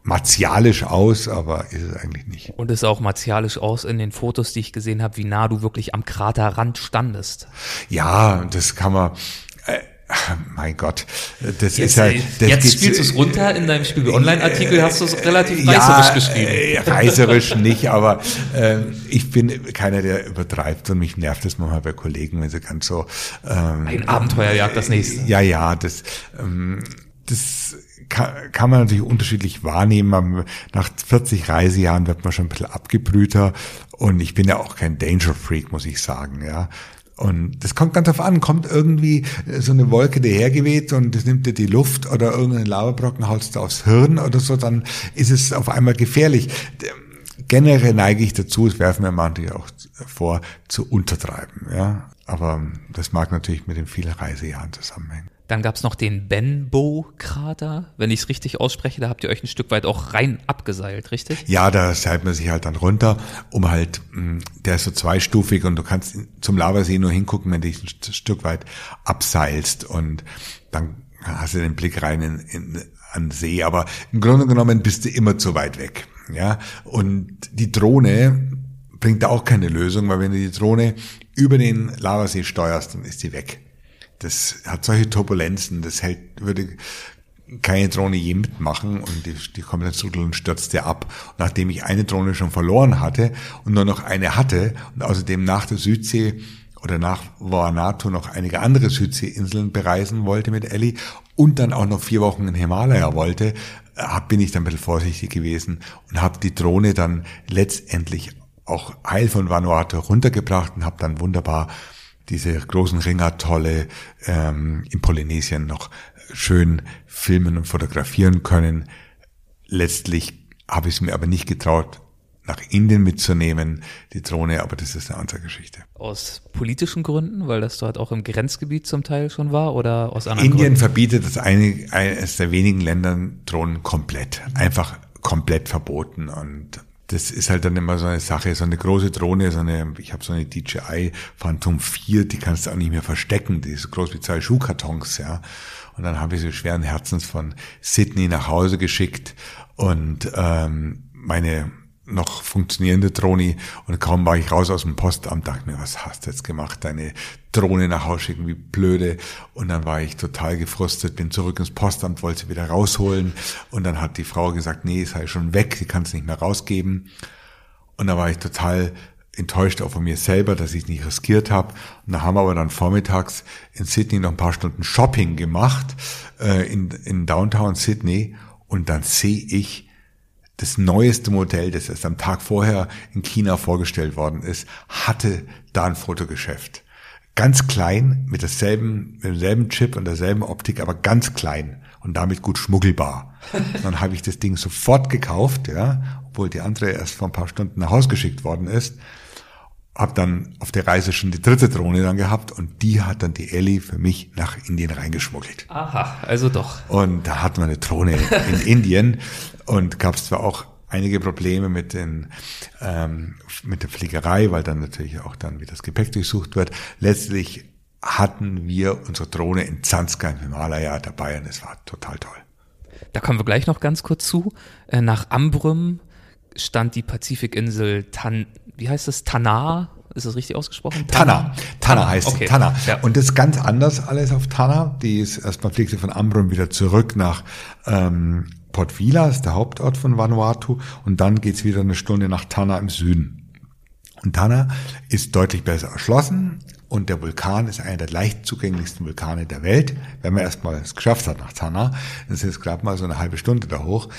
martialisch aus, aber ist es eigentlich nicht. Und es sah auch martialisch aus in den Fotos, die ich gesehen habe, wie nah du wirklich am Kraterrand standest. Ja, das kann man. Äh, mein Gott, das jetzt, ist halt. Das jetzt spielst du es runter in deinem Spiegel Online-Artikel, hast du es relativ reißerisch geschrieben. Äh, reißerisch nicht, aber äh, ich bin keiner, der übertreibt und mich nervt das manchmal bei Kollegen, wenn sie ganz so. Ähm, Ein Abenteuer jagt das nächste. Ja, ja, das. Ähm, das kann, kann man natürlich unterschiedlich wahrnehmen. Nach 40 Reisejahren wird man schon ein bisschen abgebrühter und ich bin ja auch kein Danger Freak, muss ich sagen, ja. Und das kommt ganz drauf an, kommt irgendwie so eine Wolke dahergeweht und das nimmt dir die Luft oder irgendein Lavabrocken haust du aufs Hirn oder so, dann ist es auf einmal gefährlich. Generell neige ich dazu, es werfen mir manche auch vor, zu untertreiben, ja. Aber das mag natürlich mit den vielen Reisejahren zusammenhängen. Dann gab's noch den Benbow-Krater, wenn ich es richtig ausspreche. Da habt ihr euch ein Stück weit auch rein abgeseilt, richtig? Ja, da seilt man sich halt dann runter, um halt, hm, der ist so zweistufig und du kannst zum Lavasee nur hingucken, wenn du dich ein Stück weit abseilst und dann hast du den Blick rein in, in, an See. Aber im Grunde genommen bist du immer zu weit weg. Ja, und die Drohne bringt da auch keine Lösung, weil wenn du die Drohne über den Lavasee steuerst, dann ist sie weg. Das hat solche Turbulenzen, das hält, würde keine Drohne je mitmachen und die, die komplett und stürzte ab. Und nachdem ich eine Drohne schon verloren hatte und nur noch eine hatte und außerdem nach der Südsee oder nach Vanuatu noch einige andere Südseeinseln bereisen wollte mit Ellie und dann auch noch vier Wochen in Himalaya wollte, bin ich dann ein bisschen vorsichtig gewesen und habe die Drohne dann letztendlich auch heil von Vanuatu runtergebracht und habe dann wunderbar diese großen Ringatolle ähm, in Polynesien noch schön filmen und fotografieren können. Letztlich habe ich es mir aber nicht getraut, nach Indien mitzunehmen, die Drohne, aber das ist eine andere Geschichte. Aus politischen Gründen, weil das dort auch im Grenzgebiet zum Teil schon war oder aus anderen Indien Gründen? verbietet das eine, eines der wenigen Ländern Drohnen komplett, einfach komplett verboten und das ist halt dann immer so eine Sache, so eine große Drohne, so eine, ich habe so eine DJI Phantom 4, die kannst du auch nicht mehr verstecken, die ist so groß wie zwei Schuhkartons, ja. Und dann habe ich so schweren Herzens von Sydney nach Hause geschickt und ähm, meine noch funktionierende Drohne und kaum war ich raus aus dem Postamt, dachte mir, was hast du jetzt gemacht? Deine Drohne nach Hause schicken, wie blöde. Und dann war ich total gefrustet, bin zurück ins Postamt, wollte sie wieder rausholen. Und dann hat die Frau gesagt, nee, sei schon weg, sie kann es nicht mehr rausgeben. Und da war ich total enttäuscht auch von mir selber, dass ich es nicht riskiert habe. Und da haben wir aber dann vormittags in Sydney noch ein paar Stunden Shopping gemacht, äh, in, in Downtown Sydney. Und dann sehe ich, das neueste Modell, das erst am Tag vorher in China vorgestellt worden ist, hatte da ein Fotogeschäft. Ganz klein, mit derselben, mit demselben Chip und derselben Optik, aber ganz klein und damit gut schmuggelbar. (laughs) dann habe ich das Ding sofort gekauft, ja, obwohl die andere erst vor ein paar Stunden nach Hause geschickt worden ist. Hab dann auf der Reise schon die dritte Drohne dann gehabt und die hat dann die Ellie für mich nach Indien reingeschmuggelt. Aha, also doch. Und da hatten wir eine Drohne in (laughs) Indien und gab es zwar auch einige Probleme mit den ähm, mit der Fliegerei, weil dann natürlich auch dann wieder das Gepäck durchsucht wird. Letztlich hatten wir unsere Drohne in Zanskar im Himalaya dabei und es war total toll. Da kommen wir gleich noch ganz kurz zu. Äh, nach Ambrym stand die Pazifikinsel Tan, wie heißt es, Tana? Ist das richtig ausgesprochen? Tana. Tana heißt okay. Tana. Ja. Und das ist ganz anders alles auf Tana. Die ist erstmal fliegt sie von Ambrym wieder zurück nach ähm, Port Vila, ist der Hauptort von Vanuatu. Und dann geht's wieder eine Stunde nach Tana im Süden. Und Tana ist deutlich besser erschlossen und der Vulkan ist einer der leicht zugänglichsten Vulkane der Welt, wenn man erstmal es geschafft hat nach Tana. Das ist gerade mal so eine halbe Stunde da hoch.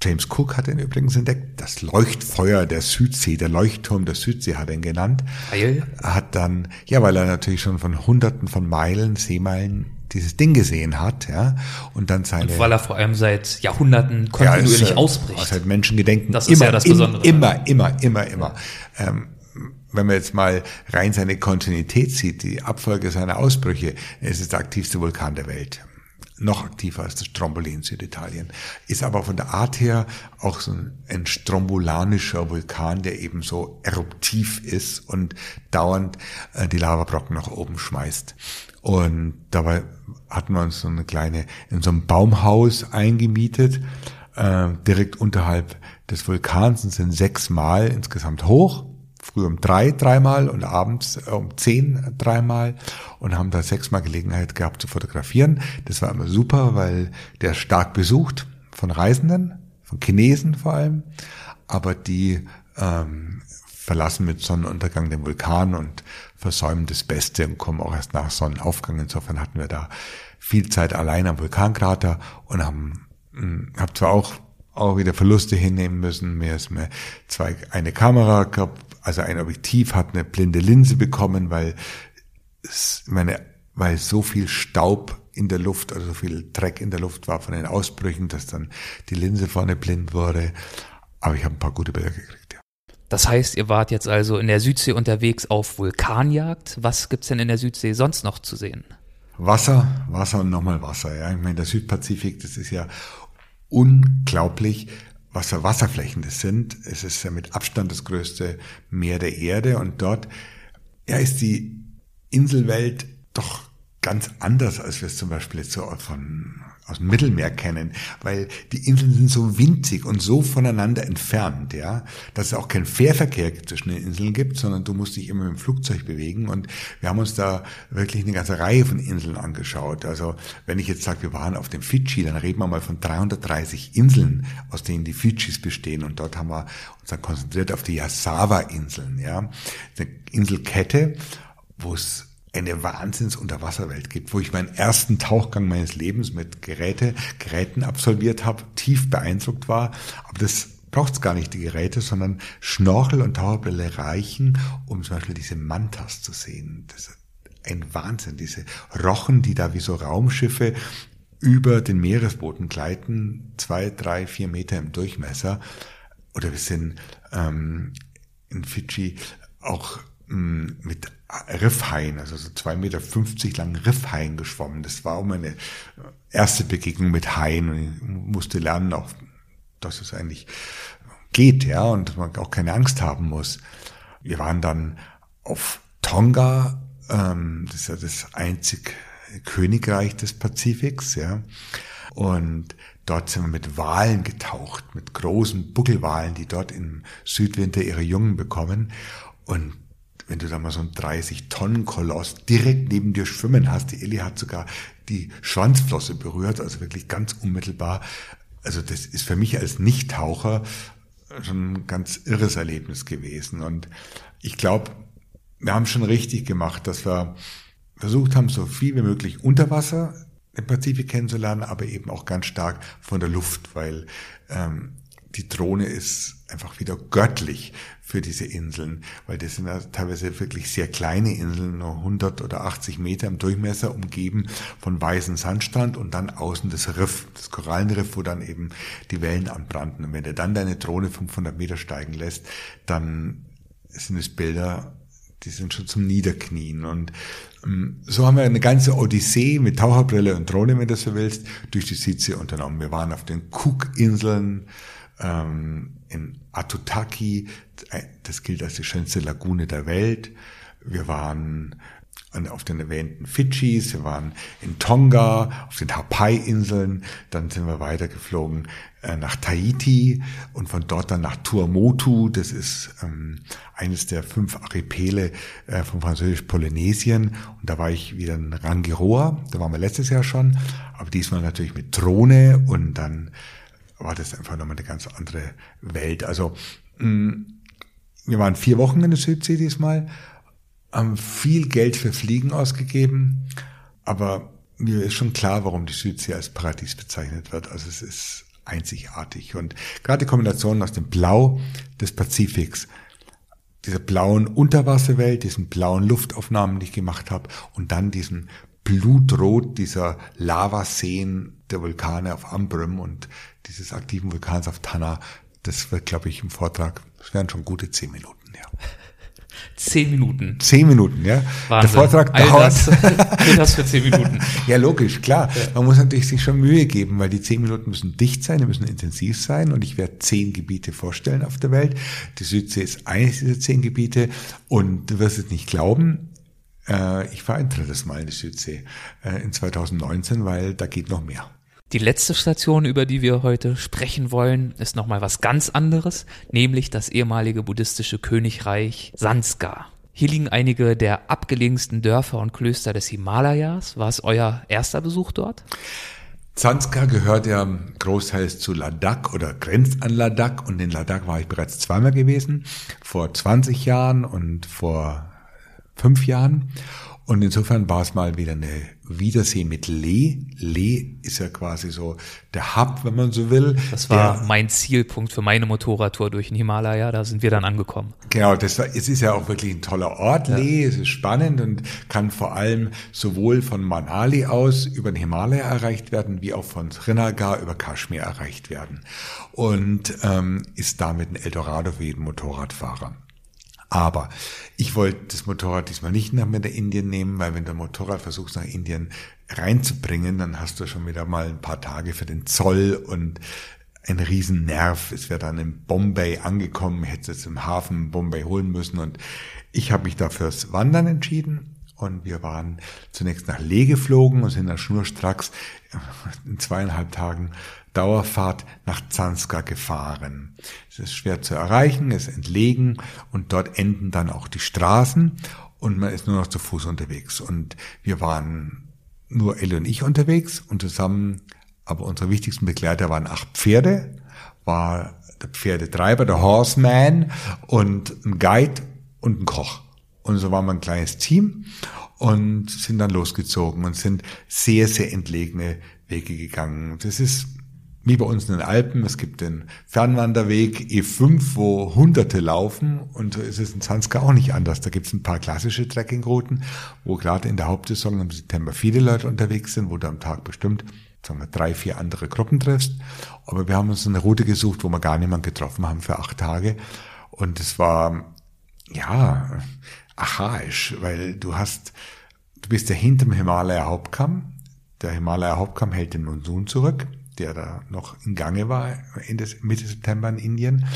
James Cook hat ihn übrigens entdeckt. Das Leuchtfeuer der Südsee, der Leuchtturm der Südsee hat er ihn genannt. Weil? Hat dann, ja, weil er natürlich schon von hunderten von Meilen, Seemeilen dieses Ding gesehen hat, ja, und dann seine. Und weil er vor allem seit Jahrhunderten kontinuierlich ja, ist, ausbricht. Seit Menschengedenken. Das ist immer, ja das Besondere. Immer, immer, immer, immer. Ähm, wenn man jetzt mal rein seine Kontinuität sieht, die Abfolge seiner Ausbrüche, es ist der aktivste Vulkan der Welt noch aktiver als das Stromboli in Süditalien. Ist aber von der Art her auch so ein strombolanischer Vulkan, der eben so eruptiv ist und dauernd äh, die Lavabrocken nach oben schmeißt. Und dabei hatten wir uns so eine kleine, in so einem Baumhaus eingemietet, äh, direkt unterhalb des Vulkans und sind sechsmal insgesamt hoch früh um drei dreimal und abends äh, um zehn dreimal und haben da sechsmal Gelegenheit gehabt zu fotografieren. Das war immer super, weil der stark besucht von Reisenden, von Chinesen vor allem, aber die ähm, verlassen mit Sonnenuntergang den Vulkan und versäumen das Beste und kommen auch erst nach Sonnenaufgang. Insofern hatten wir da viel Zeit allein am Vulkankrater und haben, hab zwar auch auch wieder Verluste hinnehmen müssen. Mir ist mir zwei, eine Kamera gehabt, also ein Objektiv hat eine blinde Linse bekommen, weil es meine, weil so viel Staub in der Luft, also so viel Dreck in der Luft war von den Ausbrüchen, dass dann die Linse vorne blind wurde. Aber ich habe ein paar gute Bilder gekriegt, ja. Das heißt, ihr wart jetzt also in der Südsee unterwegs auf Vulkanjagd. Was gibt's denn in der Südsee sonst noch zu sehen? Wasser, Wasser und nochmal Wasser. Ja, ich meine, der Südpazifik, das ist ja unglaublich, was für Wasserflächen das sind. Es ist ja mit Abstand das größte Meer der Erde und dort ja, ist die Inselwelt doch ganz anders, als wir es zum Beispiel jetzt so von aus dem Mittelmeer kennen, weil die Inseln sind so winzig und so voneinander entfernt, ja, dass es auch keinen Fährverkehr zwischen den Inseln gibt, sondern du musst dich immer mit dem Flugzeug bewegen. Und wir haben uns da wirklich eine ganze Reihe von Inseln angeschaut. Also wenn ich jetzt sage, wir waren auf dem Fidschi, dann reden wir mal von 330 Inseln, aus denen die Fidschis bestehen. Und dort haben wir uns dann konzentriert auf die Yasawa-Inseln, ja, eine Inselkette, wo es eine Wahnsinns-Unterwasserwelt gibt, wo ich meinen ersten Tauchgang meines Lebens mit Geräte, Geräten absolviert habe, tief beeindruckt war. Aber das braucht es gar nicht, die Geräte, sondern Schnorchel und Taucherbrille reichen, um zum Beispiel diese Mantas zu sehen. Das ist ein Wahnsinn, diese Rochen, die da wie so Raumschiffe über den Meeresboden gleiten, zwei, drei, vier Meter im Durchmesser. Oder wir sind ähm, in Fidschi auch mh, mit Riffhaien, also so zwei Meter fünfzig langen Riffhaien geschwommen. Das war auch meine erste Begegnung mit Haien und ich musste lernen auch, dass es eigentlich geht, ja, und dass man auch keine Angst haben muss. Wir waren dann auf Tonga, ähm, das ist ja das einzig Königreich des Pazifiks, ja, und dort sind wir mit Walen getaucht, mit großen Buckelwalen, die dort im Südwinter ihre Jungen bekommen und wenn du da mal so einen 30-Tonnen-Koloss direkt neben dir schwimmen hast. Die Ellie hat sogar die Schwanzflosse berührt, also wirklich ganz unmittelbar. Also das ist für mich als Nichttaucher schon ein ganz irres Erlebnis gewesen. Und ich glaube, wir haben schon richtig gemacht, dass wir versucht haben, so viel wie möglich unter Wasser den Pazifik kennenzulernen, aber eben auch ganz stark von der Luft, weil ähm, die Drohne ist einfach wieder göttlich für diese Inseln, weil das sind ja teilweise wirklich sehr kleine Inseln, nur 100 oder 80 Meter im Durchmesser, umgeben von weißem Sandstrand und dann außen das Riff, das Korallenriff, wo dann eben die Wellen anbrannten. Und wenn du dann deine Drohne 500 Meter steigen lässt, dann sind es Bilder, die sind schon zum Niederknien. Und ähm, so haben wir eine ganze Odyssee mit Taucherbrille und Drohne, wenn du so willst, durch die Südsee unternommen. Wir waren auf den Cook-Inseln, ähm, in Atutaki, das gilt als die schönste Lagune der Welt. Wir waren auf den erwähnten Fidschis, wir waren in Tonga, auf den Hapai-Inseln, dann sind wir weitergeflogen äh, nach Tahiti und von dort dann nach Tuamotu, das ist ähm, eines der fünf Archipele äh, von Französisch-Polynesien. Und da war ich wieder in Rangiroa, da waren wir letztes Jahr schon, aber diesmal natürlich mit Drohne und dann war das einfach nochmal eine ganz andere Welt. Also mm, wir waren vier Wochen in der Südsee diesmal, haben viel Geld für Fliegen ausgegeben, aber mir ist schon klar, warum die Südsee als Paradies bezeichnet wird. Also es ist einzigartig. Und gerade die Kombination aus dem Blau des Pazifiks, dieser blauen Unterwasserwelt, diesen blauen Luftaufnahmen, die ich gemacht habe, und dann diesen Blutrot dieser Lavaseen der Vulkane auf Ambrym und dieses aktiven Vulkans auf Tanna, das wird, glaube ich, im Vortrag, das wären schon gute zehn Minuten, ja. (laughs) Zehn Minuten. Zehn Minuten, ja. Wahnsinn. Der Vortrag All dauert. das, (laughs) all das für zehn Minuten. ja, logisch, klar. Man muss natürlich sich schon Mühe geben, weil die zehn Minuten müssen dicht sein, die müssen intensiv sein und ich werde zehn Gebiete vorstellen auf der Welt. Die Südsee ist eines dieser zehn Gebiete und du wirst es nicht glauben, äh, ich war ein drittes Mal in die Südsee äh, in 2019, weil da geht noch mehr. Die letzte Station, über die wir heute sprechen wollen, ist nochmal was ganz anderes, nämlich das ehemalige buddhistische Königreich Sanskar. Hier liegen einige der abgelegensten Dörfer und Klöster des Himalayas. War es euer erster Besuch dort? Sanskar gehört ja großteils zu Ladakh oder grenzt an Ladakh und in Ladakh war ich bereits zweimal gewesen, vor 20 Jahren und vor fünf Jahren. Und insofern war es mal wieder eine Wiedersehen mit Lee. Lee ist ja quasi so der Hub, wenn man so will. Das war der, mein Zielpunkt für meine Motorradtour durch den Himalaya. Da sind wir dann angekommen. Genau, das war, es ist ja auch wirklich ein toller Ort, ja. Lee. Es ist spannend und kann vor allem sowohl von Manali aus über den Himalaya erreicht werden, wie auch von Srinagar über Kaschmir erreicht werden. Und ähm, ist damit ein Eldorado für jeden Motorradfahrer. Aber ich wollte das Motorrad diesmal nicht nach mit der Indien nehmen, weil wenn du Motorrad versuchst nach Indien reinzubringen, dann hast du schon wieder mal ein paar Tage für den Zoll und ein Riesennerv. Es wäre dann in Bombay angekommen, hätte es im Hafen Bombay holen müssen und ich habe mich da fürs Wandern entschieden und wir waren zunächst nach Lee geflogen und sind dann schnurstracks in zweieinhalb Tagen Dauerfahrt nach Zanskar gefahren. Es ist schwer zu erreichen, es ist entlegen und dort enden dann auch die Straßen und man ist nur noch zu Fuß unterwegs. Und wir waren nur Ellie und ich unterwegs und zusammen, aber unsere wichtigsten Begleiter waren acht Pferde, war der Pferdetreiber, der Horseman und ein Guide und ein Koch. Und so waren wir ein kleines Team und sind dann losgezogen und sind sehr, sehr entlegene Wege gegangen. Das ist wie bei uns in den Alpen. Es gibt den Fernwanderweg E5, wo Hunderte laufen und so ist es in Zanska auch nicht anders. Da gibt es ein paar klassische Trekkingrouten, wo gerade in der Hauptsaison im September viele Leute unterwegs sind, wo du am Tag bestimmt sagen wir, drei, vier andere Gruppen triffst. Aber wir haben uns eine Route gesucht, wo wir gar niemanden getroffen haben für acht Tage. Und es war, ja, archaisch, weil du hast, du bist ja hinterm Himalaya Hauptkamm. Der Himalaya Hauptkamm hält den Monsun zurück der da noch in Gange war, Ende, Mitte September in Indien.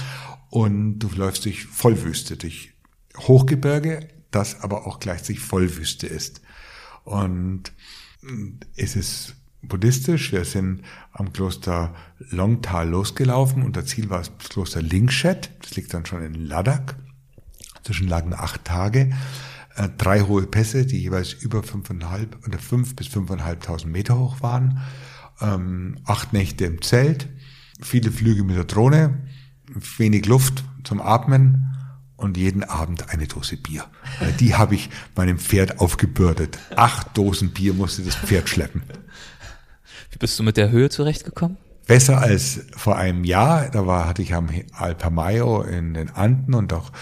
Und du läufst durch Vollwüste, durch Hochgebirge, das aber auch gleichzeitig Vollwüste ist. Und es ist buddhistisch. Wir sind am Kloster Longtal losgelaufen und das Ziel war das Kloster Lingshet. Das liegt dann schon in Ladakh. Zwischen lagen acht Tage. Äh, drei hohe Pässe, die jeweils über fünfeinhalb oder fünf bis fünfeinhalbtausend Meter hoch waren ähm, acht Nächte im Zelt, viele Flüge mit der Drohne, wenig Luft zum Atmen und jeden Abend eine Dose Bier. Die (laughs) habe ich meinem Pferd aufgebürdet. Acht Dosen Bier musste das Pferd schleppen. Wie bist du mit der Höhe zurechtgekommen? Besser als vor einem Jahr. Da war, hatte ich am Alpamayo in den Anden und auch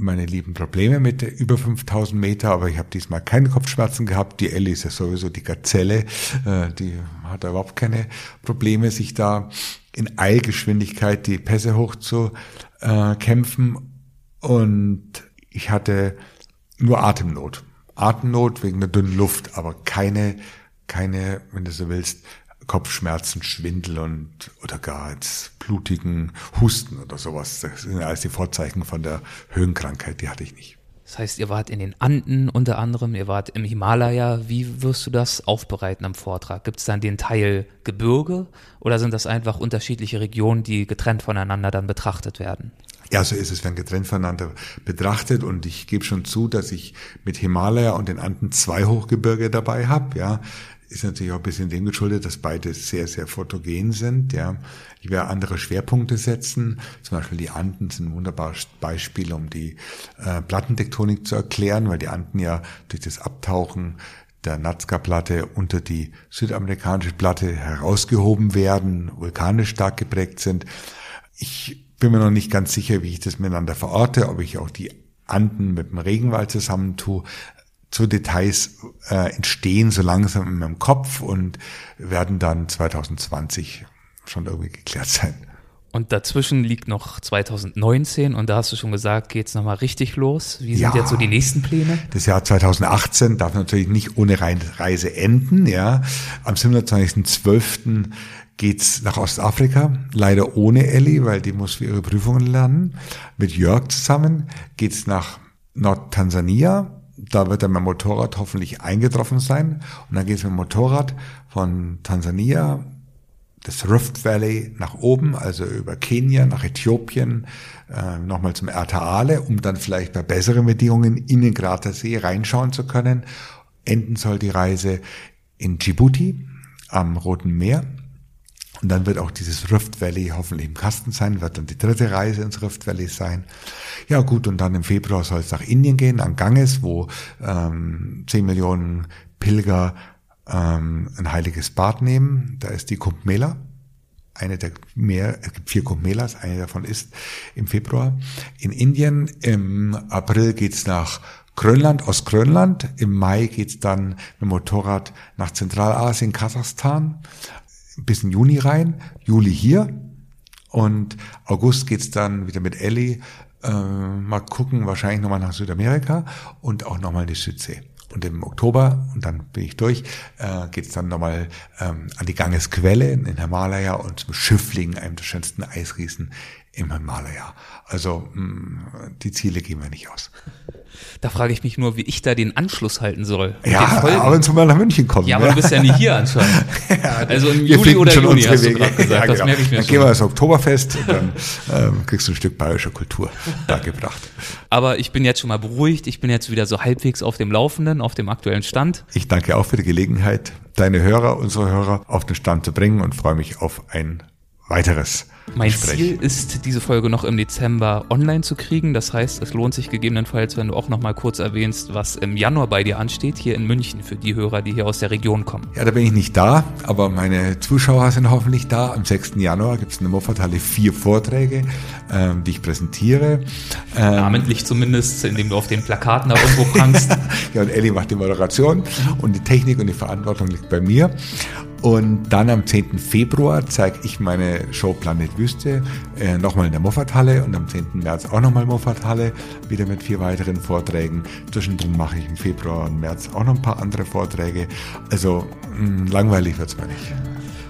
meine lieben Probleme mit über 5000 Meter, aber ich habe diesmal keine Kopfschmerzen gehabt. Die Ellie ist ja sowieso die Gazelle, äh, die hat überhaupt keine Probleme, sich da in Eilgeschwindigkeit die Pässe hoch zu äh, kämpfen. Und ich hatte nur Atemnot. Atemnot wegen der dünnen Luft, aber keine, keine, wenn du so willst, Kopfschmerzen, Schwindel und oder gar jetzt blutigen Husten oder sowas. Das sind alles die Vorzeichen von der Höhenkrankheit, die hatte ich nicht. Das heißt, ihr wart in den Anden unter anderem, ihr wart im Himalaya. Wie wirst du das aufbereiten am Vortrag? Gibt es dann den Teil Gebirge oder sind das einfach unterschiedliche Regionen, die getrennt voneinander dann betrachtet werden? Ja, so ist es, werden getrennt voneinander betrachtet und ich gebe schon zu, dass ich mit Himalaya und den Anden zwei Hochgebirge dabei habe. Ja, ist natürlich auch ein bisschen dem geschuldet, dass beide sehr, sehr fotogen sind. Ja. Ich werde andere Schwerpunkte setzen. Zum Beispiel die Anden sind ein wunderbares Beispiel, um die äh, Plattentektonik zu erklären, weil die Anden ja durch das Abtauchen der Nazca-Platte unter die südamerikanische Platte herausgehoben werden, vulkanisch stark geprägt sind. Ich bin mir noch nicht ganz sicher, wie ich das miteinander verorte, ob ich auch die Anden mit dem Regenwald zusammentue so Details äh, entstehen so langsam in meinem Kopf und werden dann 2020 schon irgendwie geklärt sein. Und dazwischen liegt noch 2019 und da hast du schon gesagt, geht's nochmal richtig los. Wie sind ja, jetzt so die nächsten Pläne? Das Jahr 2018 darf natürlich nicht ohne Reise enden. Ja, Am 27.12. geht's nach Ostafrika, leider ohne Ellie, weil die muss für ihre Prüfungen lernen. Mit Jörg zusammen geht's nach Nordtansania, da wird dann mein Motorrad hoffentlich eingetroffen sein. Und dann geht es mit dem Motorrad von Tansania, das Rift Valley nach oben, also über Kenia nach Äthiopien, äh, nochmal zum Ertaale, um dann vielleicht bei besseren Bedingungen in den Kratersee reinschauen zu können. Enden soll die Reise in Djibouti am Roten Meer. Und dann wird auch dieses Rift Valley hoffentlich im Kasten sein, wird dann die dritte Reise ins Rift Valley sein. Ja gut, und dann im Februar soll es nach Indien gehen, an Ganges, wo ähm, 10 Millionen Pilger ähm, ein heiliges Bad nehmen. Da ist die Kumbh eine der mehr, es gibt vier Kumbh eine davon ist im Februar. In Indien im April geht's nach Grönland, Ostgrönland. Im Mai geht's dann mit dem Motorrad nach Zentralasien, Kasachstan bis in Juni rein, Juli hier und August geht's dann wieder mit Ellie äh, mal gucken, wahrscheinlich nochmal nach Südamerika und auch nochmal in die Südsee. Und im Oktober, und dann bin ich durch, äh, geht dann nochmal ähm, an die Gangesquelle in Himalaya und zum Schiffling, einem der schönsten Eisriesen im Himalaya. Also mh, mm, die Ziele gehen wir nicht aus. Da frage ich mich nur, wie ich da den Anschluss halten soll. Ja, aber wenn mal nach München kommen. Ja, aber ja. du bist ja nicht hier (laughs) anscheinend. ja, also im Juli oder Juni hast du gerade gesagt, ja, genau. das merke ich mir Dann schon. gehen wir das Oktoberfest und dann ähm, kriegst du ein Stück bayerischer Kultur da gebracht. Aber ich bin jetzt schon mal beruhigt, ich bin jetzt wieder so halbwegs auf dem Laufenden, auf dem aktuellen Stand. Ich danke auch für die Gelegenheit, deine Hörer, unsere Hörer auf den Stand zu bringen und freue mich auf ein weiteres mein Gespräch. Ziel ist, diese Folge noch im Dezember online zu kriegen. Das heißt, es lohnt sich gegebenenfalls, wenn du auch noch mal kurz erwähnst, was im Januar bei dir ansteht, hier in München, für die Hörer, die hier aus der Region kommen. Ja, da bin ich nicht da, aber meine Zuschauer sind hoffentlich da. Am 6. Januar gibt es in der Moffathalle vier Vorträge, ähm, die ich präsentiere. Ähm, Namentlich zumindest, indem du auf den Plakaten da irgendwo prangst. (laughs) ja, und Ellie macht die Moderation und die Technik und die Verantwortung liegt bei mir. Und dann am 10. Februar zeige ich meine Show Planet Wüste äh, nochmal in der Moffathalle und am 10. März auch nochmal Moffathalle, wieder mit vier weiteren Vorträgen. Zwischendrin mache ich im Februar und März auch noch ein paar andere Vorträge. Also mh, mm, langweilig wird's mir nicht.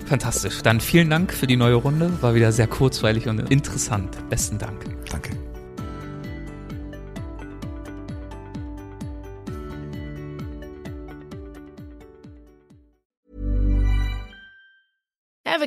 Fantastisch. Dann vielen Dank für die neue Runde. War wieder sehr kurzweilig und interessant. Besten Dank. Danke.